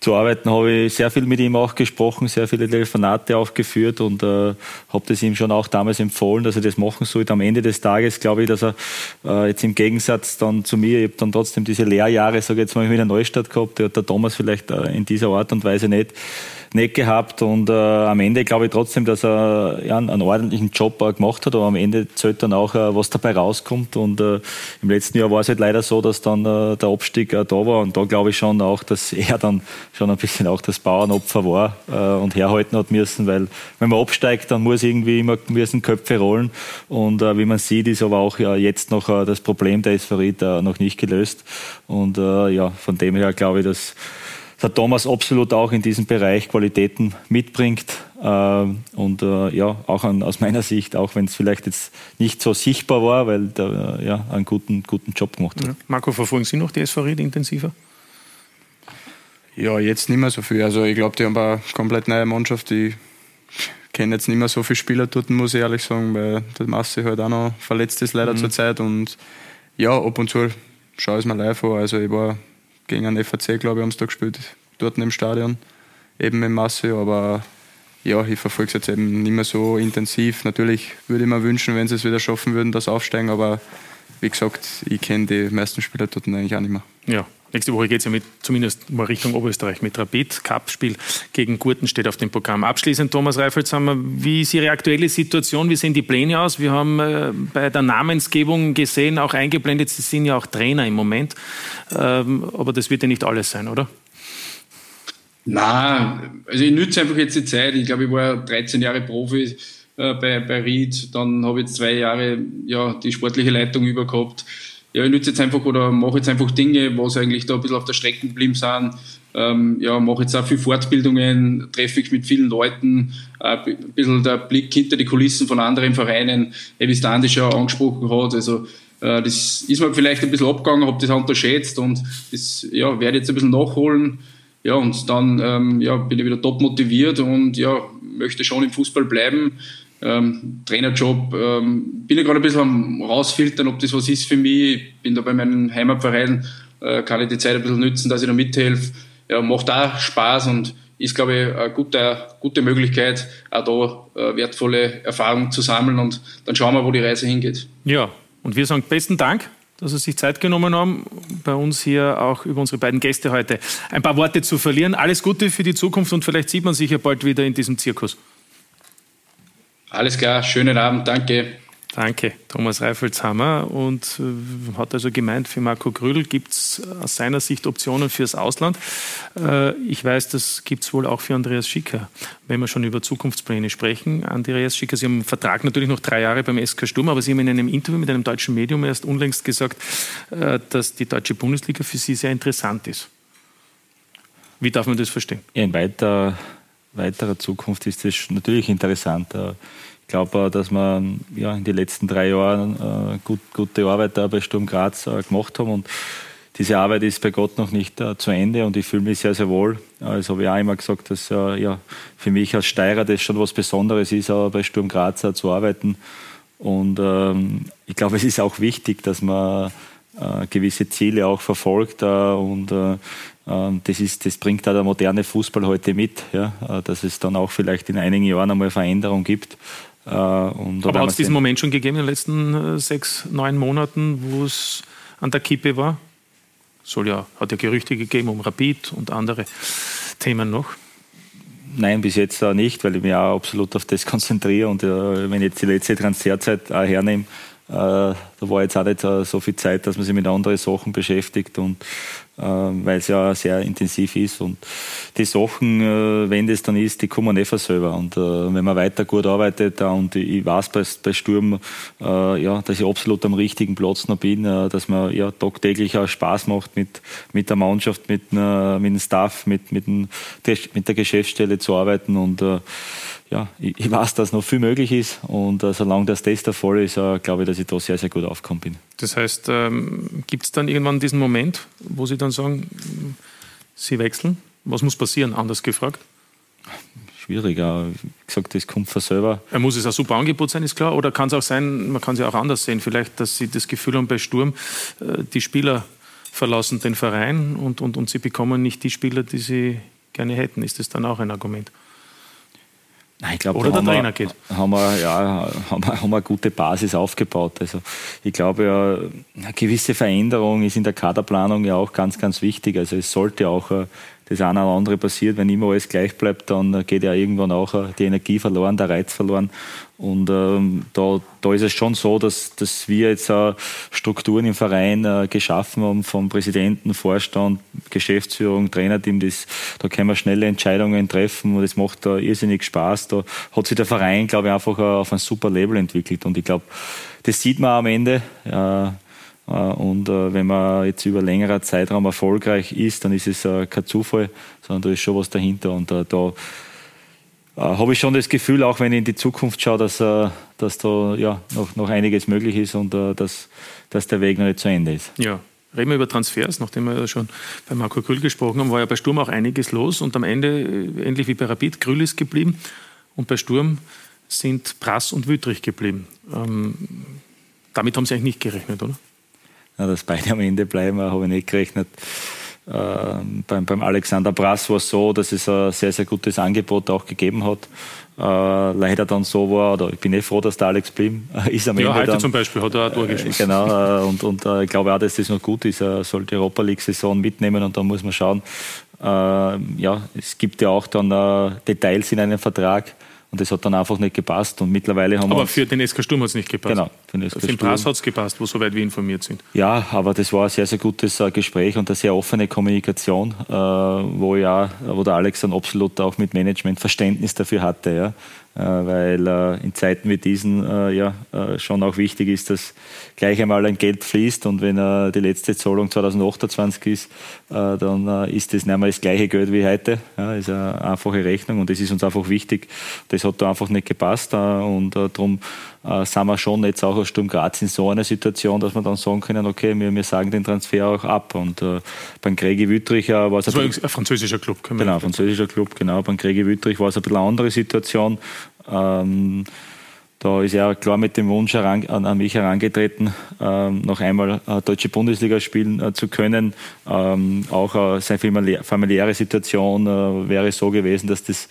Speaker 6: zu arbeiten, habe ich sehr viel mit ihm auch gesprochen, sehr viele Telefonate auch geführt und äh, habe das ihm schon auch damals empfohlen, dass er das machen sollte. Am Ende des Tages glaube ich, dass er äh, jetzt im Gegensatz dann zu mir, ich habe dann trotzdem diese Lehrjahre, sage ich jetzt mal, wieder Neustadt gehabt, der hat der Thomas vielleicht äh, in dieser Art und Weise nicht nicht gehabt und äh, am Ende glaube ich trotzdem, dass er ja, einen ordentlichen Job äh, gemacht hat, aber am Ende zählt dann auch, äh, was dabei rauskommt und äh, im letzten Jahr war es halt leider so, dass dann äh, der Abstieg äh, da war und da glaube ich schon auch, dass er dann schon ein bisschen auch das Bauernopfer war und herhalten hat müssen, weil wenn man absteigt, dann muss irgendwie immer müssen Köpfe rollen und wie man sieht, ist aber auch ja, jetzt noch das Problem der SVRIT noch nicht gelöst und ja, von dem her glaube ich, dass der Thomas absolut auch in diesem Bereich Qualitäten mitbringt. Äh, und äh, ja, auch an, aus meiner Sicht, auch wenn es vielleicht jetzt nicht so sichtbar war, weil der äh, ja, einen guten, guten Job gemacht hat. Ja.
Speaker 3: Marco, verfolgen Sie noch die SV Ried intensiver?
Speaker 7: Ja, jetzt nicht mehr so viel. Also ich glaube, die haben eine komplett neue Mannschaft. Ich kenne jetzt nicht mehr so viele Spieler dort, muss ich ehrlich sagen, weil der Masse halt auch noch verletzt ist leider mhm. zur Zeit. Und ja, ab und zu schaue ich es mir live an. Also ich war gegen einen FAC, glaube ich, haben sie da gespielt, dort im Stadion, eben im Masse, aber ja, ich verfolge es jetzt eben nicht mehr so intensiv. Natürlich würde ich mir wünschen, wenn sie es wieder schaffen würden, das Aufsteigen, aber wie gesagt, ich kenne die meisten Spieler dort eigentlich auch nicht mehr.
Speaker 3: Ja, Nächste Woche geht es ja mit, zumindest mal Richtung Oberösterreich mit Rapid. Cup-Spiel gegen Gurten steht auf dem Programm. Abschließend, Thomas Reifelshammer, wie ist Ihre aktuelle Situation? Wie sehen die Pläne aus? Wir haben äh, bei der Namensgebung gesehen, auch eingeblendet, Sie sind ja auch Trainer im Moment. Ähm, aber das wird ja nicht alles sein, oder?
Speaker 15: Na, also ich nütze einfach jetzt die Zeit. Ich glaube, ich war 13 Jahre Profi äh, bei, bei Ried. Dann habe ich jetzt zwei Jahre ja, die sportliche Leitung über gehabt ja, ich nütze jetzt einfach oder mache jetzt einfach Dinge, was eigentlich da ein bisschen auf der Strecke geblieben sind. Ähm, ja, mache jetzt auch viel Fortbildungen, treffe ich mit vielen Leuten, äh, ein bisschen der Blick hinter die Kulissen von anderen Vereinen, wie es der schon angesprochen hat. Also, äh, das ist mir vielleicht ein bisschen abgegangen, habe das auch unterschätzt und das ja, werde jetzt ein bisschen nachholen. Ja, und dann ähm, ja, bin ich wieder top motiviert und ja, möchte schon im Fußball bleiben ähm, Trainerjob. Ähm, bin ich gerade ein bisschen am rausfiltern, ob das was ist für mich. Ich bin da bei meinem Heimatverein, äh, kann ich die Zeit ein bisschen nützen, dass ich da mithelfe. Ja, macht auch Spaß und ist, glaube ich, eine gute, gute Möglichkeit, auch da äh, wertvolle Erfahrungen zu sammeln und dann schauen wir, wo die Reise hingeht.
Speaker 3: Ja, und wir sagen besten Dank dass Sie sich Zeit genommen haben, bei uns hier auch über unsere beiden Gäste heute ein paar Worte zu verlieren. Alles Gute für die Zukunft und vielleicht sieht man sich ja bald wieder in diesem Zirkus.
Speaker 15: Alles klar, schönen Abend, danke.
Speaker 3: Danke, Thomas Reifelshammer. Und äh, hat also gemeint, für Marco Grüll gibt es aus seiner Sicht Optionen fürs Ausland. Äh, ich weiß, das gibt es wohl auch für Andreas Schicker, wenn wir schon über Zukunftspläne sprechen. Andreas Schicker, Sie haben einen Vertrag natürlich noch drei Jahre beim SK Sturm, aber Sie haben in einem Interview mit einem deutschen Medium erst unlängst gesagt, äh, dass die deutsche Bundesliga für Sie sehr interessant ist. Wie darf man das verstehen?
Speaker 6: In weiter, weiterer Zukunft ist das natürlich interessant. Äh, glaube, dass wir ja, in den letzten drei Jahren äh, gut, gute Arbeit bei Sturm Graz äh, gemacht haben. Und diese Arbeit ist bei Gott noch nicht äh, zu Ende und ich fühle mich sehr, sehr wohl. Also habe ich auch immer gesagt, dass äh, ja, für mich als Steirer das schon was Besonderes ist, bei Sturm Graz äh, zu arbeiten. Und ähm, ich glaube, es ist auch wichtig, dass man äh, gewisse Ziele auch verfolgt und ähm, das, ist, das bringt auch der moderne Fußball heute mit, ja, dass es dann auch vielleicht in einigen Jahren einmal Veränderung gibt.
Speaker 3: Äh, Aber hat es diesen Moment schon gegeben in den letzten äh, sechs, neun Monaten, wo es an der Kippe war? Soll ja, hat ja Gerüchte gegeben um Rapid und andere Themen noch.
Speaker 6: Nein, bis jetzt nicht, weil ich mich auch absolut auf das konzentriere. Und äh, wenn ich jetzt die letzte Transferzeit auch hernehme, äh, da war jetzt auch nicht äh, so viel Zeit, dass man sich mit anderen Sachen beschäftigt und äh, weil es ja sehr intensiv ist. Und die Sachen, wenn das dann ist, die kommen von selber. Und wenn man weiter gut arbeitet und ich weiß bei, bei Sturm, ja, dass ich absolut am richtigen Platz noch bin, dass man ja tagtäglich auch Spaß macht mit, mit der Mannschaft, mit, mit dem Staff, mit, mit, dem, mit der Geschäftsstelle zu arbeiten und ja, ich, weiß, dass noch viel möglich ist und äh, solange das das der Fall ist, äh, glaube ich, dass ich da sehr, sehr gut aufgekommen bin.
Speaker 3: Das heißt, ähm, gibt es dann irgendwann diesen Moment, wo Sie dann sagen, Sie wechseln? Was muss passieren, anders gefragt?
Speaker 6: Schwierig, wie gesagt, das kommt von selber.
Speaker 3: Er muss es ein super Angebot sein, ist klar, oder kann es auch sein, man kann es ja auch anders sehen, vielleicht, dass Sie das Gefühl haben bei Sturm, äh, die Spieler verlassen den Verein und, und, und sie bekommen nicht die Spieler, die sie gerne hätten. Ist das dann auch ein Argument?
Speaker 6: Nein, ich glaube,
Speaker 3: Oder der Trainer geht.
Speaker 6: Haben wir, ja, haben, wir, haben wir eine gute Basis aufgebaut. Also ich glaube ja, eine gewisse Veränderung ist in der Kaderplanung ja auch ganz, ganz wichtig. Also es sollte auch äh, das eine oder andere passiert. Wenn immer alles gleich bleibt, dann geht ja irgendwann auch äh, die Energie verloren, der Reiz verloren. Und ähm, da, da ist es schon so, dass, dass wir jetzt äh, Strukturen im Verein äh, geschaffen haben, vom Präsidenten, Vorstand, Geschäftsführung, Trainerteam. Das, da können wir schnelle Entscheidungen treffen und es macht da irrsinnig Spaß. Da hat sich der Verein, glaube ich, einfach äh, auf ein super Level entwickelt. Und ich glaube, das sieht man am Ende. Äh, äh, und äh, wenn man jetzt über längerer Zeitraum erfolgreich ist, dann ist es äh, kein Zufall, sondern da ist schon was dahinter. Und da habe ich schon das Gefühl, auch wenn ich in die Zukunft schaue, dass, dass da ja, noch, noch einiges möglich ist und dass, dass der Weg noch nicht zu Ende ist.
Speaker 3: Ja. Reden wir über Transfers, nachdem wir ja schon bei Marco Grüll gesprochen haben, war ja bei Sturm auch einiges los und am Ende, ähnlich wie bei Rapid, Grüll ist geblieben und bei Sturm sind Prass und Wüttrich geblieben. Ähm, damit haben Sie eigentlich nicht gerechnet, oder?
Speaker 6: Dass beide am Ende bleiben, habe ich nicht gerechnet. Ähm, beim, beim, Alexander Brass war es so, dass es ein sehr, sehr gutes Angebot auch gegeben hat. Äh, leider dann so war, oder ich bin eh froh, dass der Alex blieb.
Speaker 3: ist am ja, Ende heute dann, zum Beispiel hat er ein Tor
Speaker 6: äh, Genau, äh, und, und äh, ich glaube auch, dass das noch gut ist. Er soll die Europa League-Saison mitnehmen und dann muss man schauen. Äh, ja, es gibt ja auch dann äh, Details in einem Vertrag und das hat dann einfach nicht gepasst. Und mittlerweile haben
Speaker 3: aber für den SK Sturm hat es nicht gepasst.
Speaker 6: Genau.
Speaker 3: Für den, Pass hat es gepasst, wo soweit wir informiert sind.
Speaker 6: Ja, aber das war ein sehr, sehr gutes äh, Gespräch und eine sehr offene Kommunikation, äh, wo ja, wo der Alex dann absolut auch mit Management Verständnis dafür hatte. Ja. Äh, weil in Zeiten wie diesen ja schon auch wichtig ist, dass gleich einmal ein Geld fließt und wenn die letzte Zahlung 2028 ist, dann ist das nicht mehr das gleiche Geld wie heute. Ja, ist eine einfache Rechnung und das ist uns einfach wichtig. Das hat da einfach nicht gepasst und darum sind wir schon jetzt auch aus Sturm Graz in so einer Situation, dass wir dann sagen können, okay, wir, wir sagen den Transfer auch ab. Und äh, beim Gregi Wüttrich war es...
Speaker 3: Das war ein französischer Club.
Speaker 6: Genau, ein französischer Club, genau. Beim Gregi Wüttrich war es ein bisschen eine andere Situation. Ähm, da ist er klar mit dem Wunsch an, an mich herangetreten, ähm, noch einmal äh, deutsche Bundesliga spielen äh, zu können. Ähm, auch äh, seine familiäre Situation äh, wäre so gewesen, dass das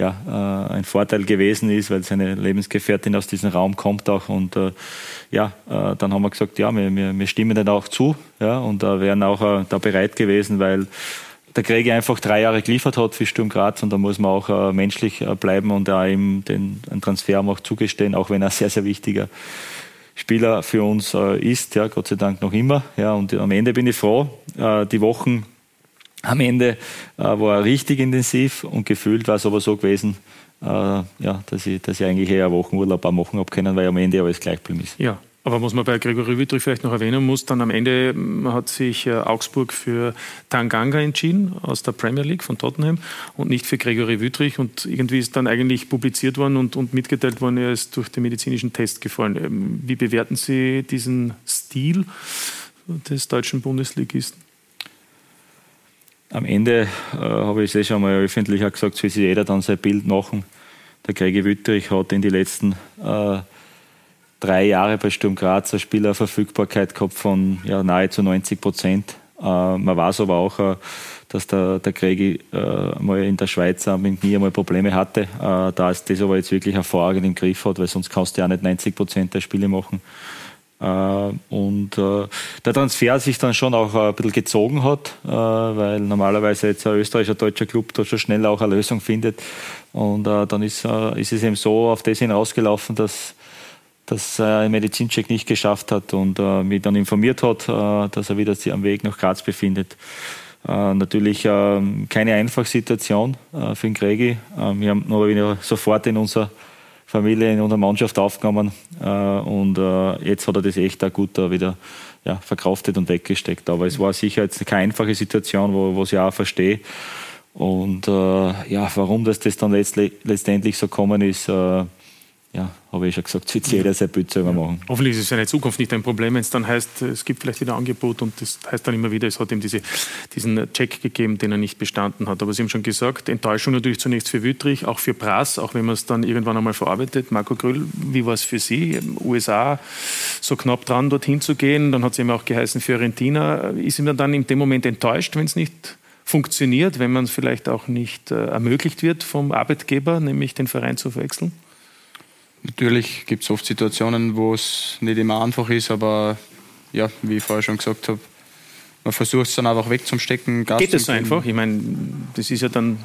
Speaker 6: ja, äh, ein Vorteil gewesen ist, weil seine Lebensgefährtin aus diesem Raum kommt auch. Und äh, ja, dann haben wir gesagt, ja, wir, wir, wir stimmen dann auch zu ja, und wären auch da bereit gewesen, weil der Krieg einfach drei Jahre geliefert hat für Sturm Graz und da muss man auch äh, menschlich äh, bleiben und da ihm den einen Transfer auch zugestehen, auch wenn er sehr, sehr wichtiger Spieler für uns äh, ist, ja, Gott sei Dank noch immer. Ja, und am Ende bin ich froh. Äh, die Wochen am Ende äh, war richtig intensiv und gefühlt war es aber so gewesen, äh, ja, dass, ich, dass ich eigentlich eher Wochenurlaub auch machen habe können, weil am Ende alles gleich geblieben ist.
Speaker 3: Ja, aber was man bei Gregory Wittrich vielleicht noch erwähnen muss, dann am Ende hm, hat sich äh, Augsburg für Tanganga entschieden aus der Premier League von Tottenham und nicht für Gregory Wittrich. Und irgendwie ist dann eigentlich publiziert worden und, und mitgeteilt worden, er ist durch den medizinischen Test gefallen. Ähm, wie bewerten Sie diesen Stil des deutschen Bundesligisten?
Speaker 6: Am Ende äh, habe ich es eh schon mal öffentlich gesagt, soll sich jeder dann sein Bild machen. Der Gregor Wittrich hat in den letzten äh, drei Jahre bei Sturm Graz eine Spielerverfügbarkeit gehabt von ja, nahezu 90 Prozent. Äh, man weiß aber auch, äh, dass der, der Gregi äh, mal in der Schweiz mit Knie einmal Probleme hatte. Äh, da ist das aber jetzt wirklich hervorragend im Griff hat, weil sonst kannst du ja nicht 90 Prozent der Spiele machen. Äh, und äh, der Transfer sich dann schon auch ein bisschen gezogen hat, weil normalerweise jetzt ein österreichischer deutscher Club da schon schnell auch eine Lösung findet. Und dann ist, ist es eben so auf das hinausgelaufen, dass dass er einen Medizincheck nicht geschafft hat und äh, mich dann informiert hat, äh, dass er wieder sich am Weg nach Graz befindet. Äh, natürlich äh, keine einfache Situation äh, für den Gregi. Äh, wir haben nur wieder sofort in unserer Familie, in unserer Mannschaft aufgenommen und jetzt hat er das echt auch gut wieder ja, verkraftet und weggesteckt. Aber es war sicher jetzt keine einfache Situation, wo, wo ich auch verstehe. Und ja, warum das, das dann letztendlich so gekommen ist, ja, habe ich schon gesagt, soll jeder sein Bild selber machen.
Speaker 3: Hoffentlich ist es in der Zukunft nicht ein Problem, wenn es dann heißt, es gibt vielleicht wieder Angebot und das heißt dann immer wieder, es hat ihm diese, diesen Check gegeben, den er nicht bestanden hat. Aber Sie haben schon gesagt, Enttäuschung natürlich zunächst für Wüttrich, auch für Brass, auch wenn man es dann irgendwann einmal verarbeitet. Marco Grüll, wie war es für Sie, USA so knapp dran, dorthin zu gehen? Dann hat es eben auch geheißen, Fiorentina. Ist ihm dann in dem Moment enttäuscht, wenn es nicht funktioniert, wenn man es vielleicht auch nicht äh, ermöglicht wird vom Arbeitgeber, nämlich den Verein zu wechseln?
Speaker 7: Natürlich gibt es oft Situationen, wo es nicht immer einfach ist, aber ja, wie ich vorher schon gesagt habe, man versucht es dann einfach wegzustecken.
Speaker 3: Gas Geht das so einfach? Ich meine, das ist ja dann,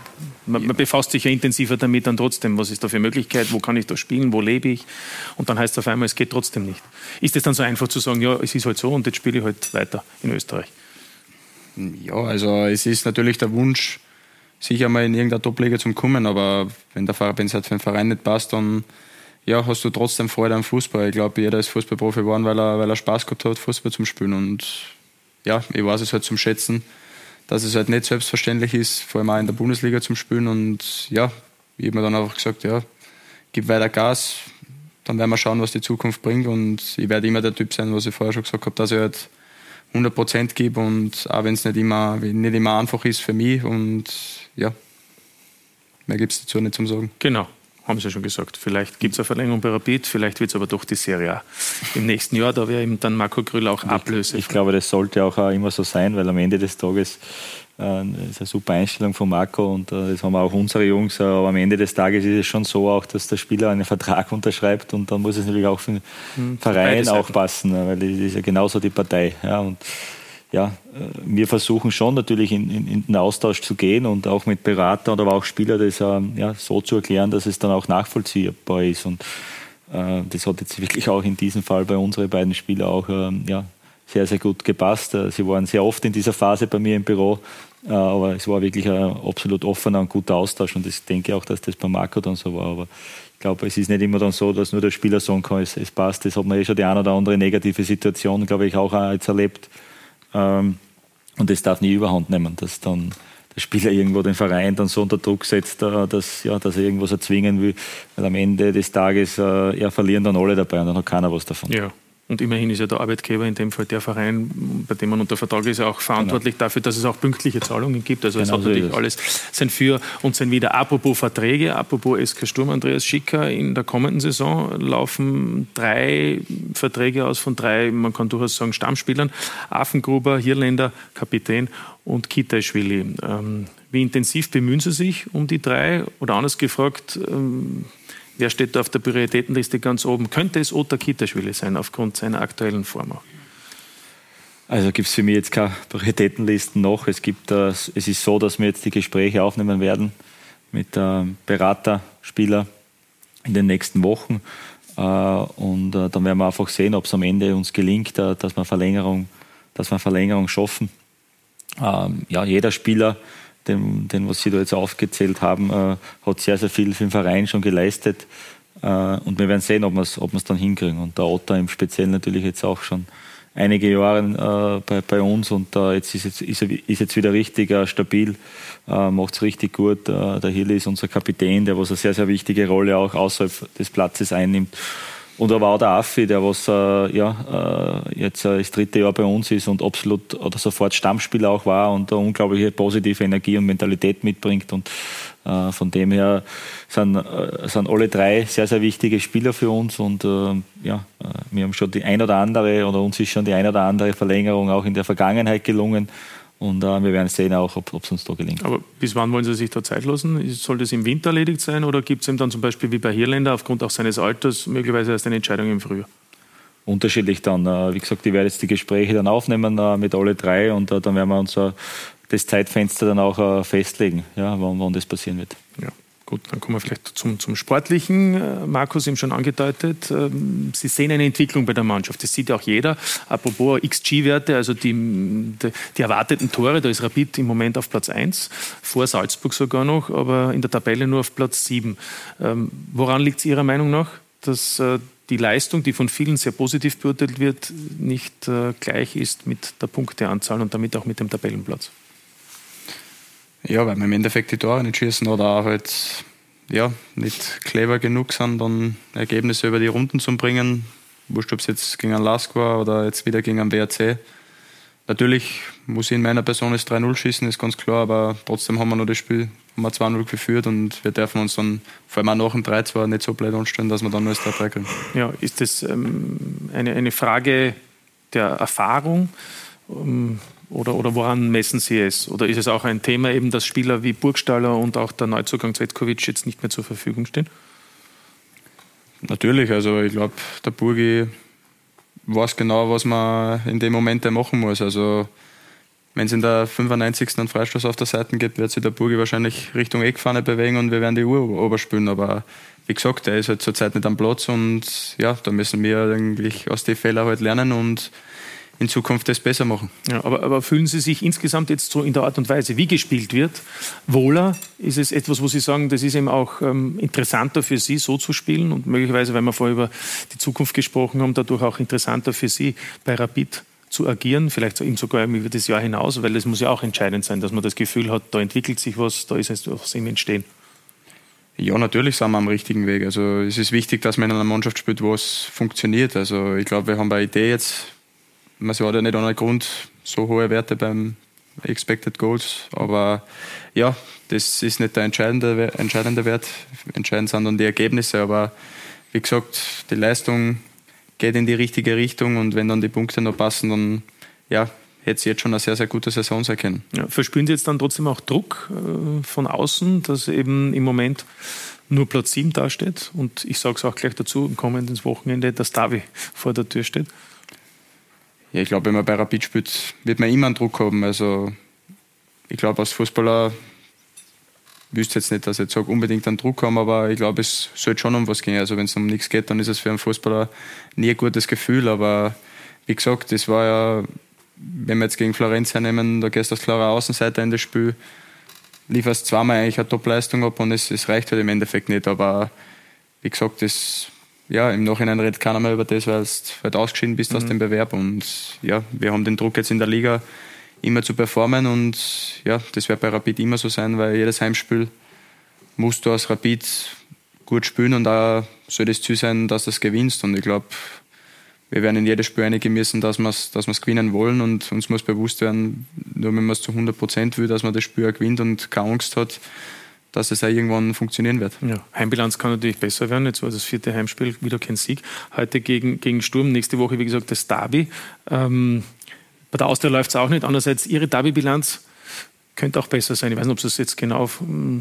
Speaker 3: man, man, befasst sich ja intensiver damit dann trotzdem. Was ist da für Möglichkeit? Wo kann ich da spielen? Wo lebe ich? Und dann heißt es auf einmal, es geht trotzdem nicht. Ist es dann so einfach zu sagen, ja, es ist halt so und jetzt spiele ich halt weiter in Österreich?
Speaker 7: Ja, also es ist natürlich der Wunsch, sicher mal in irgendeiner Top-Liga zu kommen, aber wenn es halt für den Verein nicht passt, dann ja, hast du trotzdem Freude am Fußball. Ich glaube, jeder ist Fußballprofi geworden, weil er, weil er Spaß gehabt hat, Fußball zum Spielen. Und ja, ich weiß es halt zum Schätzen, dass es halt nicht selbstverständlich ist, vor allem auch in der Bundesliga zum Spielen. Und ja, ich habe mir dann einfach gesagt, ja, gib weiter Gas, dann werden wir schauen, was die Zukunft bringt. Und ich werde immer der Typ sein, was ich vorher schon gesagt habe, dass ich halt 100 Prozent gebe und auch wenn es nicht immer, nicht immer einfach ist für mich. Und ja, mehr gibt es dazu nicht zum Sagen.
Speaker 3: Genau haben Sie ja schon gesagt. Vielleicht gibt es eine Verlängerung bei Rapid, vielleicht wird es aber doch die Serie A im nächsten Jahr. Da wäre eben dann Marco Grüll auch Ablöse.
Speaker 6: Ich, ich glaube, das sollte auch immer so sein, weil am Ende des Tages äh, ist eine super Einstellung von Marco und äh, das haben auch unsere Jungs. Äh, aber am Ende des Tages ist es schon so auch, dass der Spieler einen Vertrag unterschreibt und dann muss es natürlich auch für den hm, Verein auch passen, weil das ist ja genauso die Partei. Ja, und ja, äh, wir versuchen schon natürlich in, in, in, den Austausch zu gehen und auch mit Beratern oder auch Spieler das ähm, ja, so zu erklären, dass es dann auch nachvollziehbar ist. Und äh, das hat jetzt wirklich auch in diesem Fall bei unseren beiden Spielern auch ähm, ja, sehr, sehr gut gepasst. Äh, sie waren sehr oft in dieser Phase bei mir im Büro, äh, aber es war wirklich ein absolut offener und guter Austausch und ich denke auch, dass das bei Marco dann so war. Aber ich glaube, es ist nicht immer dann so, dass nur der Spieler sagen kann, es, es passt. Das hat man eh schon die eine oder andere negative Situation, glaube ich, auch jetzt erlebt ähm, und das darf nie überhand nehmen, dass dann der Spieler irgendwo den Verein dann so unter Druck setzt, äh, dass, ja, dass er irgendwas erzwingen will, weil am Ende des Tages äh, ja, verlieren dann alle dabei und dann hat keiner was davon.
Speaker 3: Ja. Und immerhin ist ja der Arbeitgeber, in dem Fall der Verein, bei dem man unter Vertrag ist, auch verantwortlich genau. dafür, dass es auch pünktliche Zahlungen gibt. Also genau es hat so natürlich alles sein Für und sein Wider. Apropos Verträge, apropos SK Sturm, Andreas Schicker, in der kommenden Saison laufen drei Verträge aus von drei, man kann durchaus sagen, Stammspielern. Affengruber, Hirländer, Kapitän und Kitaischwili. Ähm, wie intensiv bemühen Sie sich um die drei? Oder anders gefragt, ähm, Wer steht da auf der Prioritätenliste ganz oben? Könnte es Ota Kitaschwili sein, aufgrund seiner aktuellen Form?
Speaker 6: Also gibt es für mich jetzt keine Prioritätenlisten noch. Es, gibt, es ist so, dass wir jetzt die Gespräche aufnehmen werden mit äh, Berater, Spieler in den nächsten Wochen. Äh, und äh, dann werden wir einfach sehen, ob es am Ende uns gelingt, äh, dass wir Verlängerung, dass wir Verlängerung schaffen. Ähm, ja, jeder Spieler, den, den, was Sie da jetzt aufgezählt haben, äh, hat sehr, sehr viel für den Verein schon geleistet. und wir werden sehen, ob wir es ob dann hinkriegen. Und der Otter im Speziellen natürlich jetzt auch schon einige Jahre äh, bei, bei, uns und äh, jetzt ist, jetzt ist, ist jetzt wieder richtig äh, stabil, äh, macht es richtig gut. Äh, der Hill ist unser Kapitän, der was eine sehr, sehr wichtige Rolle auch außerhalb des Platzes einnimmt. Und aber auch der Affi, der was äh, ja, äh, jetzt äh, das dritte Jahr bei uns ist und absolut oder sofort Stammspieler auch war und eine unglaubliche positive Energie und Mentalität mitbringt. Und äh, von dem her sind, äh, sind alle drei sehr, sehr wichtige Spieler für uns. Und äh, ja, wir haben schon die ein oder andere oder uns ist schon die ein oder andere Verlängerung auch in der Vergangenheit gelungen. Und äh, wir werden sehen auch, ob es uns da gelingt.
Speaker 3: Aber bis wann wollen Sie sich da Zeit lassen? Soll das im Winter erledigt sein oder gibt es ihm dann zum Beispiel wie bei Hirländer aufgrund auch seines Alters möglicherweise erst eine Entscheidung im Frühjahr?
Speaker 6: Unterschiedlich dann. Äh, wie gesagt, ich werde jetzt die Gespräche dann aufnehmen äh, mit alle drei und äh, dann werden wir uns das Zeitfenster dann auch festlegen, ja, wann, wann das passieren wird.
Speaker 3: Ja. Gut, dann kommen wir vielleicht zum, zum Sportlichen. Äh, Markus eben schon angedeutet. Ähm, Sie sehen eine Entwicklung bei der Mannschaft. Das sieht auch jeder. Apropos XG-Werte, also die, die, die, erwarteten Tore, da ist Rapid im Moment auf Platz 1, vor Salzburg sogar noch, aber in der Tabelle nur auf Platz 7. Ähm, woran liegt es Ihrer Meinung nach, dass äh, die Leistung, die von vielen sehr positiv beurteilt wird, nicht äh, gleich ist mit der Punkteanzahl und damit auch mit dem Tabellenplatz?
Speaker 7: Ja, weil wir im Endeffekt die Tore nicht schießen oder auch halt ja, nicht clever genug sind, dann Ergebnisse über die Runden zu bringen. Wurscht, ob es jetzt gegen einen Lask war oder jetzt wieder gegen einen WRC. Natürlich muss ich in meiner Person das 3-0 schießen, ist ganz klar, aber trotzdem haben wir noch das Spiel haben wir 2-0 geführt und wir dürfen uns dann vor allem auch nach dem 3-2 nicht so blöd anstellen, dass wir dann nur das 3-3 kriegen.
Speaker 3: Ja, ist das ähm, eine, eine Frage der Erfahrung? Ähm, oder, oder woran messen Sie es? Oder ist es auch ein Thema, eben, dass Spieler wie Burgstaller und auch der Neuzugang Zvetkovic jetzt nicht mehr zur Verfügung stehen?
Speaker 7: Natürlich, also ich glaube, der Burgi weiß genau, was man in dem Moment machen muss. Also wenn es in der 95. einen Freistoß auf der Seite gibt, wird sich der Burgi wahrscheinlich Richtung Eckfahne bewegen und wir werden die Uhr oberspülen. Aber wie gesagt, der ist halt zurzeit nicht am Platz und ja, da müssen wir eigentlich aus den Fehlern halt lernen und in Zukunft das besser machen.
Speaker 3: Ja, aber, aber, fühlen Sie sich insgesamt jetzt so in der Art und Weise, wie gespielt wird, wohler? Ist es etwas, wo Sie sagen, das ist eben auch ähm, interessanter für Sie, so zu spielen und möglicherweise, weil wir vorher über die Zukunft gesprochen haben, dadurch auch interessanter für Sie bei Rapid zu agieren, vielleicht eben sogar über das Jahr hinaus, weil das muss ja auch entscheidend sein, dass man das Gefühl hat, da entwickelt sich was, da ist es was im Entstehen.
Speaker 7: Ja, natürlich sind wir am richtigen Weg. Also es ist wichtig, dass man in einer Mannschaft spielt, wo es funktioniert. Also ich glaube, wir haben eine Idee jetzt man hat ja nicht ohne Grund so hohe Werte beim Expected Goals. Aber ja, das ist nicht der entscheidende, entscheidende Wert. Entscheidend sind dann die Ergebnisse. Aber wie gesagt, die Leistung geht in die richtige Richtung und wenn dann die Punkte noch passen, dann ja, hätte sie jetzt schon eine sehr, sehr gute Saison sein können.
Speaker 3: Ja, verspüren Sie jetzt dann trotzdem auch Druck äh, von außen, dass eben im Moment nur Platz 7 dasteht? Und ich sage es auch gleich dazu, im kommenden Wochenende, dass Davi vor der Tür steht
Speaker 7: ja, ich glaube, wenn man bei Rapid spielt, wird man immer einen Druck haben. Also ich glaube, als Fußballer wüsste jetzt nicht, dass ich jetzt sage, unbedingt einen Druck haben, aber ich glaube, es sollte schon um was gehen. Also wenn es um nichts geht, dann ist es für einen Fußballer nie ein gutes Gefühl. Aber wie gesagt, das war ja, wenn wir jetzt gegen Florenz hernehmen, da gehst du als klarer Außenseiter in das Spiel, lieferst zweimal eigentlich eine Topleistung ab und es, es reicht halt im Endeffekt nicht. Aber wie gesagt, das ja, im Nachhinein redet keiner mehr über das, weil du halt ausgeschieden bist mhm. aus dem Bewerb. Und ja, wir haben den Druck jetzt in der Liga immer zu performen und ja, das wird bei Rapid immer so sein, weil jedes Heimspiel musst du als Rapid gut spielen und da soll das Ziel sein, dass du es gewinnst. Und ich glaube, wir werden in jedes Spiel einige müssen, dass wir es dass gewinnen wollen und uns muss bewusst werden, nur wenn man es zu 100 Prozent will, dass man das Spiel auch gewinnt und keine Angst hat, dass es auch irgendwann funktionieren wird.
Speaker 3: Ja, Heimbilanz kann natürlich besser werden. Jetzt war das vierte Heimspiel, wieder kein Sieg. Heute gegen, gegen Sturm, nächste Woche, wie gesagt, das Derby. Ähm, bei der Austria läuft es auch nicht. Andererseits, Ihre Derby-Bilanz könnte auch besser sein. Ich weiß nicht, ob Sie es jetzt genau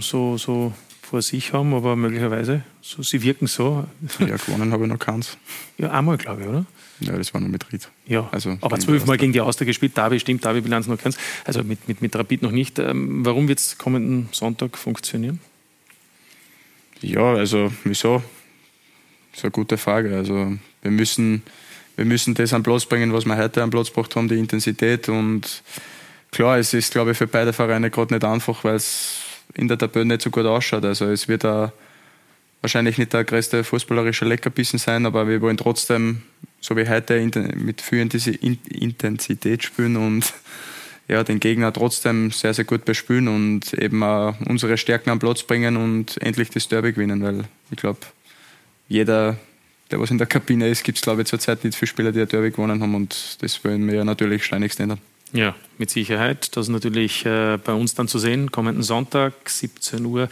Speaker 3: so, so vor sich haben, aber möglicherweise, so, sie wirken so.
Speaker 7: Ja, gewonnen habe ich noch keins.
Speaker 3: Ja, einmal, glaube ich, oder?
Speaker 7: Ja, das war nur mit Ried.
Speaker 3: Ja, also aber zwölfmal gegen die Austria gespielt, Derby stimmt, Derby-Bilanz noch keins. Also mit, mit, mit Rapid noch nicht. Ähm, warum wird es kommenden Sonntag funktionieren?
Speaker 7: Ja, also wieso? Das ist eine gute Frage. Also wir müssen, wir müssen das am Platz bringen, was wir heute am Platz gebracht haben, die Intensität. Und klar, es ist, glaube ich, für beide Vereine gerade nicht einfach, weil es in der Tabelle nicht so gut ausschaut. Also es wird auch wahrscheinlich nicht der größte fußballerische Leckerbissen sein, aber wir wollen trotzdem, so wie heute, mit viel Intensität spielen und ja, den Gegner trotzdem sehr, sehr gut bespielen und eben auch unsere Stärken am Platz bringen und endlich das Derby gewinnen, weil ich glaube, jeder, der was in der Kabine ist, gibt es glaube ich zurzeit nicht viele Spieler, die ein Derby gewonnen haben und das wollen wir ja natürlich schleunigst ändern.
Speaker 3: Ja, mit Sicherheit. Das ist natürlich äh, bei uns dann zu sehen. Kommenden Sonntag, 17 Uhr,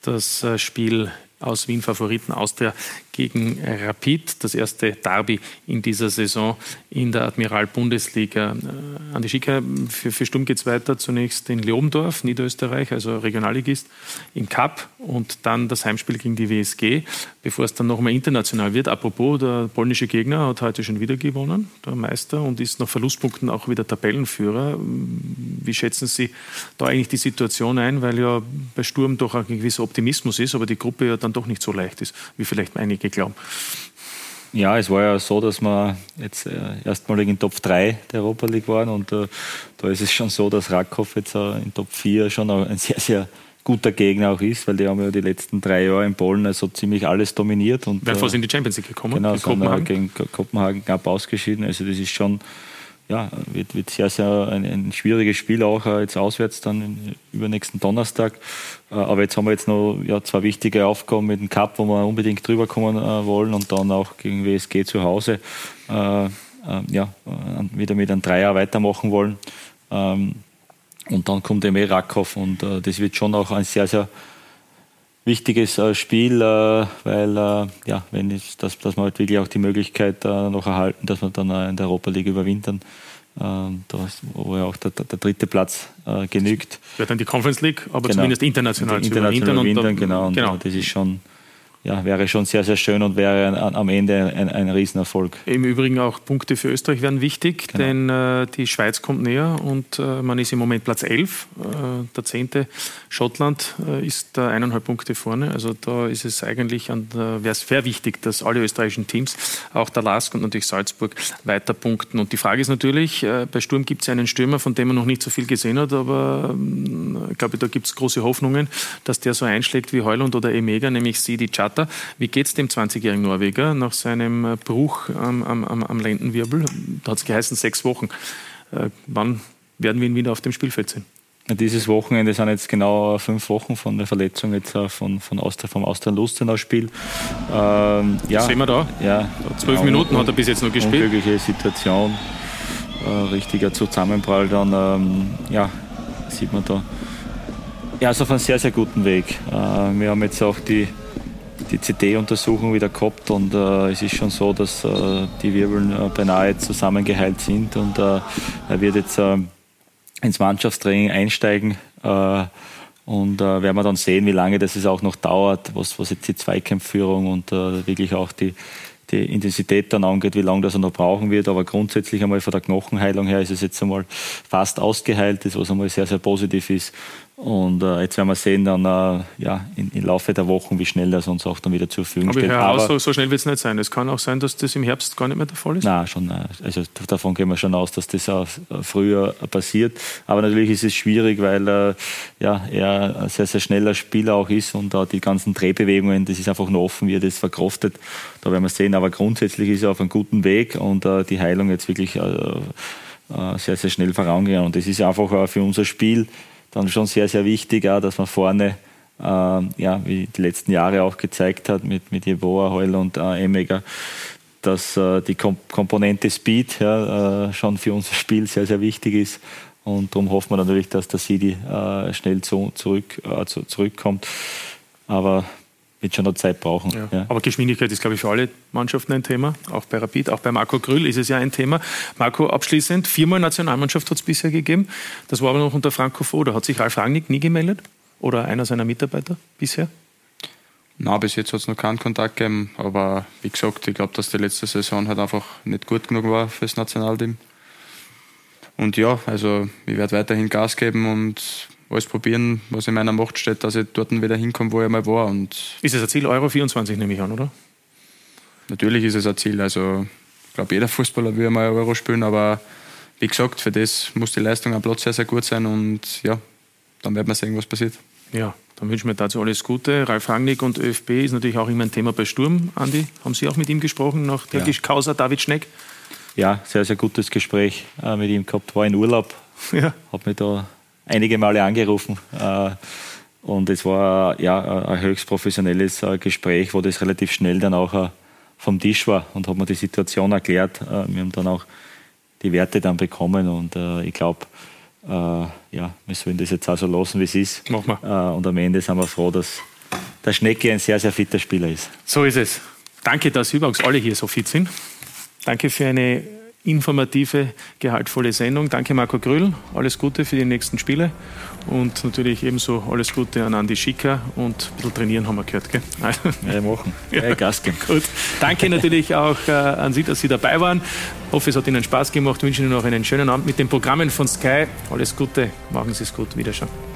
Speaker 3: das äh, Spiel aus Wien Favoriten Austria gegen Rapid, das erste Derby in dieser Saison in der Admiral-Bundesliga. Äh, Andi Schicker, für, für Sturm geht es weiter zunächst in Leobendorf, Niederösterreich, also Regionalligist, im Cup und dann das Heimspiel gegen die WSG, bevor es dann nochmal international wird. Apropos, der polnische Gegner hat heute schon wieder gewonnen, der Meister, und ist nach Verlustpunkten auch wieder Tabellenführer. Wie schätzen Sie da eigentlich die Situation ein, weil ja bei Sturm doch ein gewisser Optimismus ist, aber die Gruppe ja dann doch nicht so leicht ist, wie vielleicht einige geglaubt.
Speaker 6: Ja, es war ja so, dass wir jetzt äh, erstmalig in Top 3 der Europa League waren und äh, da ist es schon so, dass Rakow jetzt äh, in Top 4 schon ein sehr, sehr guter Gegner auch ist, weil die haben ja die letzten drei Jahre in Polen also ziemlich alles dominiert. Und,
Speaker 3: Wären fast in die Champions League gekommen,
Speaker 6: genau, sind Kopenhagen. gegen Kopenhagen knapp ausgeschieden. Also das ist schon ja, wird, wird sehr, sehr ein, ein schwieriges Spiel auch äh, jetzt auswärts dann in, übernächsten Donnerstag. Äh, aber jetzt haben wir jetzt noch ja, zwei wichtige Aufgaben mit dem Cup, wo wir unbedingt drüber kommen äh, wollen und dann auch gegen WSG zu Hause äh, äh, ja, äh, wieder mit einem Dreier weitermachen wollen. Ähm, und dann kommt eben Rakow und das wird schon auch ein sehr, sehr wichtiges Spiel, weil ja, wenn ich, dass, dass wir halt wirklich auch die Möglichkeit noch erhalten, dass wir dann in der Europa League überwintern. Ähm, da ist, wo ja auch der, der, dritte Platz äh, genügt.
Speaker 3: Wird dann die Conference League, aber genau. zumindest international,
Speaker 6: international zu überwintern. Und, genau, und genau. das ist schon ja, wäre schon sehr, sehr schön und wäre ein, am Ende ein, ein Riesenerfolg.
Speaker 3: Im Übrigen auch Punkte für Österreich wären wichtig, genau. denn äh, die Schweiz kommt näher und äh, man ist im Moment Platz 11, äh, der zehnte. Schottland äh, ist da eineinhalb Punkte vorne. Also da ist es eigentlich, wäre es sehr wichtig, dass alle österreichischen Teams, auch der LASK und natürlich Salzburg, weiter punkten. Und die Frage ist natürlich, äh, bei Sturm gibt es einen Stürmer, von dem man noch nicht so viel gesehen hat, aber ähm, ich glaube, da gibt es große Hoffnungen, dass der so einschlägt wie Heuland oder Emega, nämlich Sidi Chat Vater. Wie geht es dem 20-jährigen Norweger nach seinem äh, Bruch am, am, am Lendenwirbel? Da hat es geheißen, sechs Wochen. Äh, wann werden wir ihn wieder auf dem Spielfeld sehen?
Speaker 6: Dieses Wochenende sind jetzt genau fünf Wochen von der Verletzung jetzt äh, von, von Austria, vom Austria-Lustenau-Spiel.
Speaker 3: Ähm, ja, sehen wir da. Ja, Zwölf genau, Minuten hat er bis jetzt noch gespielt.
Speaker 6: Unglückliche Situation, äh, richtiger Zusammenprall dann, ähm, ja, sieht man da. Ja, ist auf einem sehr, sehr guten Weg. Äh, wir haben jetzt auch die die CT-Untersuchung wieder gehabt und äh, es ist schon so, dass äh, die Wirbeln äh, beinahe zusammengeheilt sind und äh, er wird jetzt äh, ins Mannschaftstraining einsteigen äh, und werden wir dann sehen, wie lange das es auch noch dauert, was, was jetzt die Zweikampfführung und wirklich auch die, die Intensität dann angeht, wie lange das er noch brauchen wird. Aber grundsätzlich einmal von der Knochenheilung her ist es jetzt einmal fast ausgeheilt, das was einmal sehr, sehr positiv ist. Und äh, jetzt werden wir sehen dann äh, ja, im Laufe der Wochen, wie schnell das uns auch dann wieder zur Verfügung
Speaker 3: Aber
Speaker 6: steht.
Speaker 3: Aber so, so schnell wird es nicht sein. Es kann auch sein, dass das im Herbst gar nicht mehr der Fall ist.
Speaker 6: Nein, schon. Äh, also davon gehen wir schon aus, dass das auch früher passiert. Aber natürlich ist es schwierig, weil äh, ja, er ein sehr, sehr schneller Spieler auch ist und da die ganzen Drehbewegungen, das ist einfach nur offen, wie er das verkraftet. Da werden wir sehen. Aber grundsätzlich ist er auf einem guten Weg und äh, die Heilung jetzt wirklich äh, sehr, sehr schnell vorangegangen. Und das ist einfach für unser Spiel dann schon sehr, sehr wichtig, auch, dass man vorne, äh, ja, wie die letzten Jahre auch gezeigt hat, mit, mit Jeboa, Heul und äh, Emega, dass äh, die Kom Komponente Speed ja, äh, schon für unser Spiel sehr, sehr wichtig ist. Und darum hoffen wir natürlich, dass der Sidi äh, schnell zu, zurück, äh, zu, zurückkommt. Aber wird schon noch Zeit brauchen. Ja.
Speaker 3: Ja. Aber Geschwindigkeit ist, glaube ich, für alle Mannschaften ein Thema. Auch bei Rapid, auch bei Marco Grüll ist es ja ein Thema. Marco, abschließend, viermal Nationalmannschaft hat es bisher gegeben. Das war aber noch unter Franco Foda. Hat sich Ralf Rangnick nie gemeldet? Oder einer seiner Mitarbeiter bisher?
Speaker 7: Na, bis jetzt hat es noch keinen Kontakt gegeben, aber wie gesagt, ich glaube, dass die letzte Saison halt einfach nicht gut genug war fürs Nationalteam. Und ja, also ich werde weiterhin Gas geben und alles probieren, was in meiner Macht steht, dass ich dort wieder hinkomme, wo ich mal war. Und
Speaker 3: ist es ein Ziel, Euro 24 nehme ich an, oder?
Speaker 7: Natürlich ist es ein Ziel. Also ich glaube, jeder Fußballer will mal Euro spielen, aber wie gesagt, für das muss die Leistung am Platz sehr, sehr gut sein und ja, dann wird man sehen, was passiert.
Speaker 3: Ja, dann wünschen wir dazu alles Gute. Ralf Rangnick und ÖFB ist natürlich auch immer ein Thema bei Sturm. Andi, haben Sie auch mit ihm gesprochen nach der ja. Causa David Schneck?
Speaker 6: Ja, sehr, sehr gutes Gespräch äh, mit ihm gehabt. War in Urlaub, ja. habe mich da einige Male angerufen. Äh, und es war ja ein höchst professionelles äh, Gespräch, wo das relativ schnell dann auch äh, vom Tisch war und hat mir die Situation erklärt. Wir haben dann auch die Werte dann bekommen und ich glaube, ja, wir sollen das jetzt auch so lassen, wie es ist.
Speaker 3: Machen
Speaker 6: wir. und am Ende sind wir froh, dass der Schnecke ein sehr, sehr fitter Spieler ist.
Speaker 3: So ist es. Danke, dass übrigens alle hier so fit sind. Danke für eine informative, gehaltvolle Sendung. Danke Marco Grüll, alles Gute für die nächsten Spiele und natürlich ebenso alles Gute an Andi Schicker und ein bisschen trainieren haben wir gehört. Gell?
Speaker 6: Ja, machen. Ja, Gas geben.
Speaker 3: Gut. Danke natürlich auch äh, an Sie, dass Sie dabei waren. Ich hoffe, es hat Ihnen Spaß gemacht. Ich wünsche Ihnen noch einen schönen Abend mit den Programmen von Sky. Alles Gute, machen Sie es gut. Wiederschauen.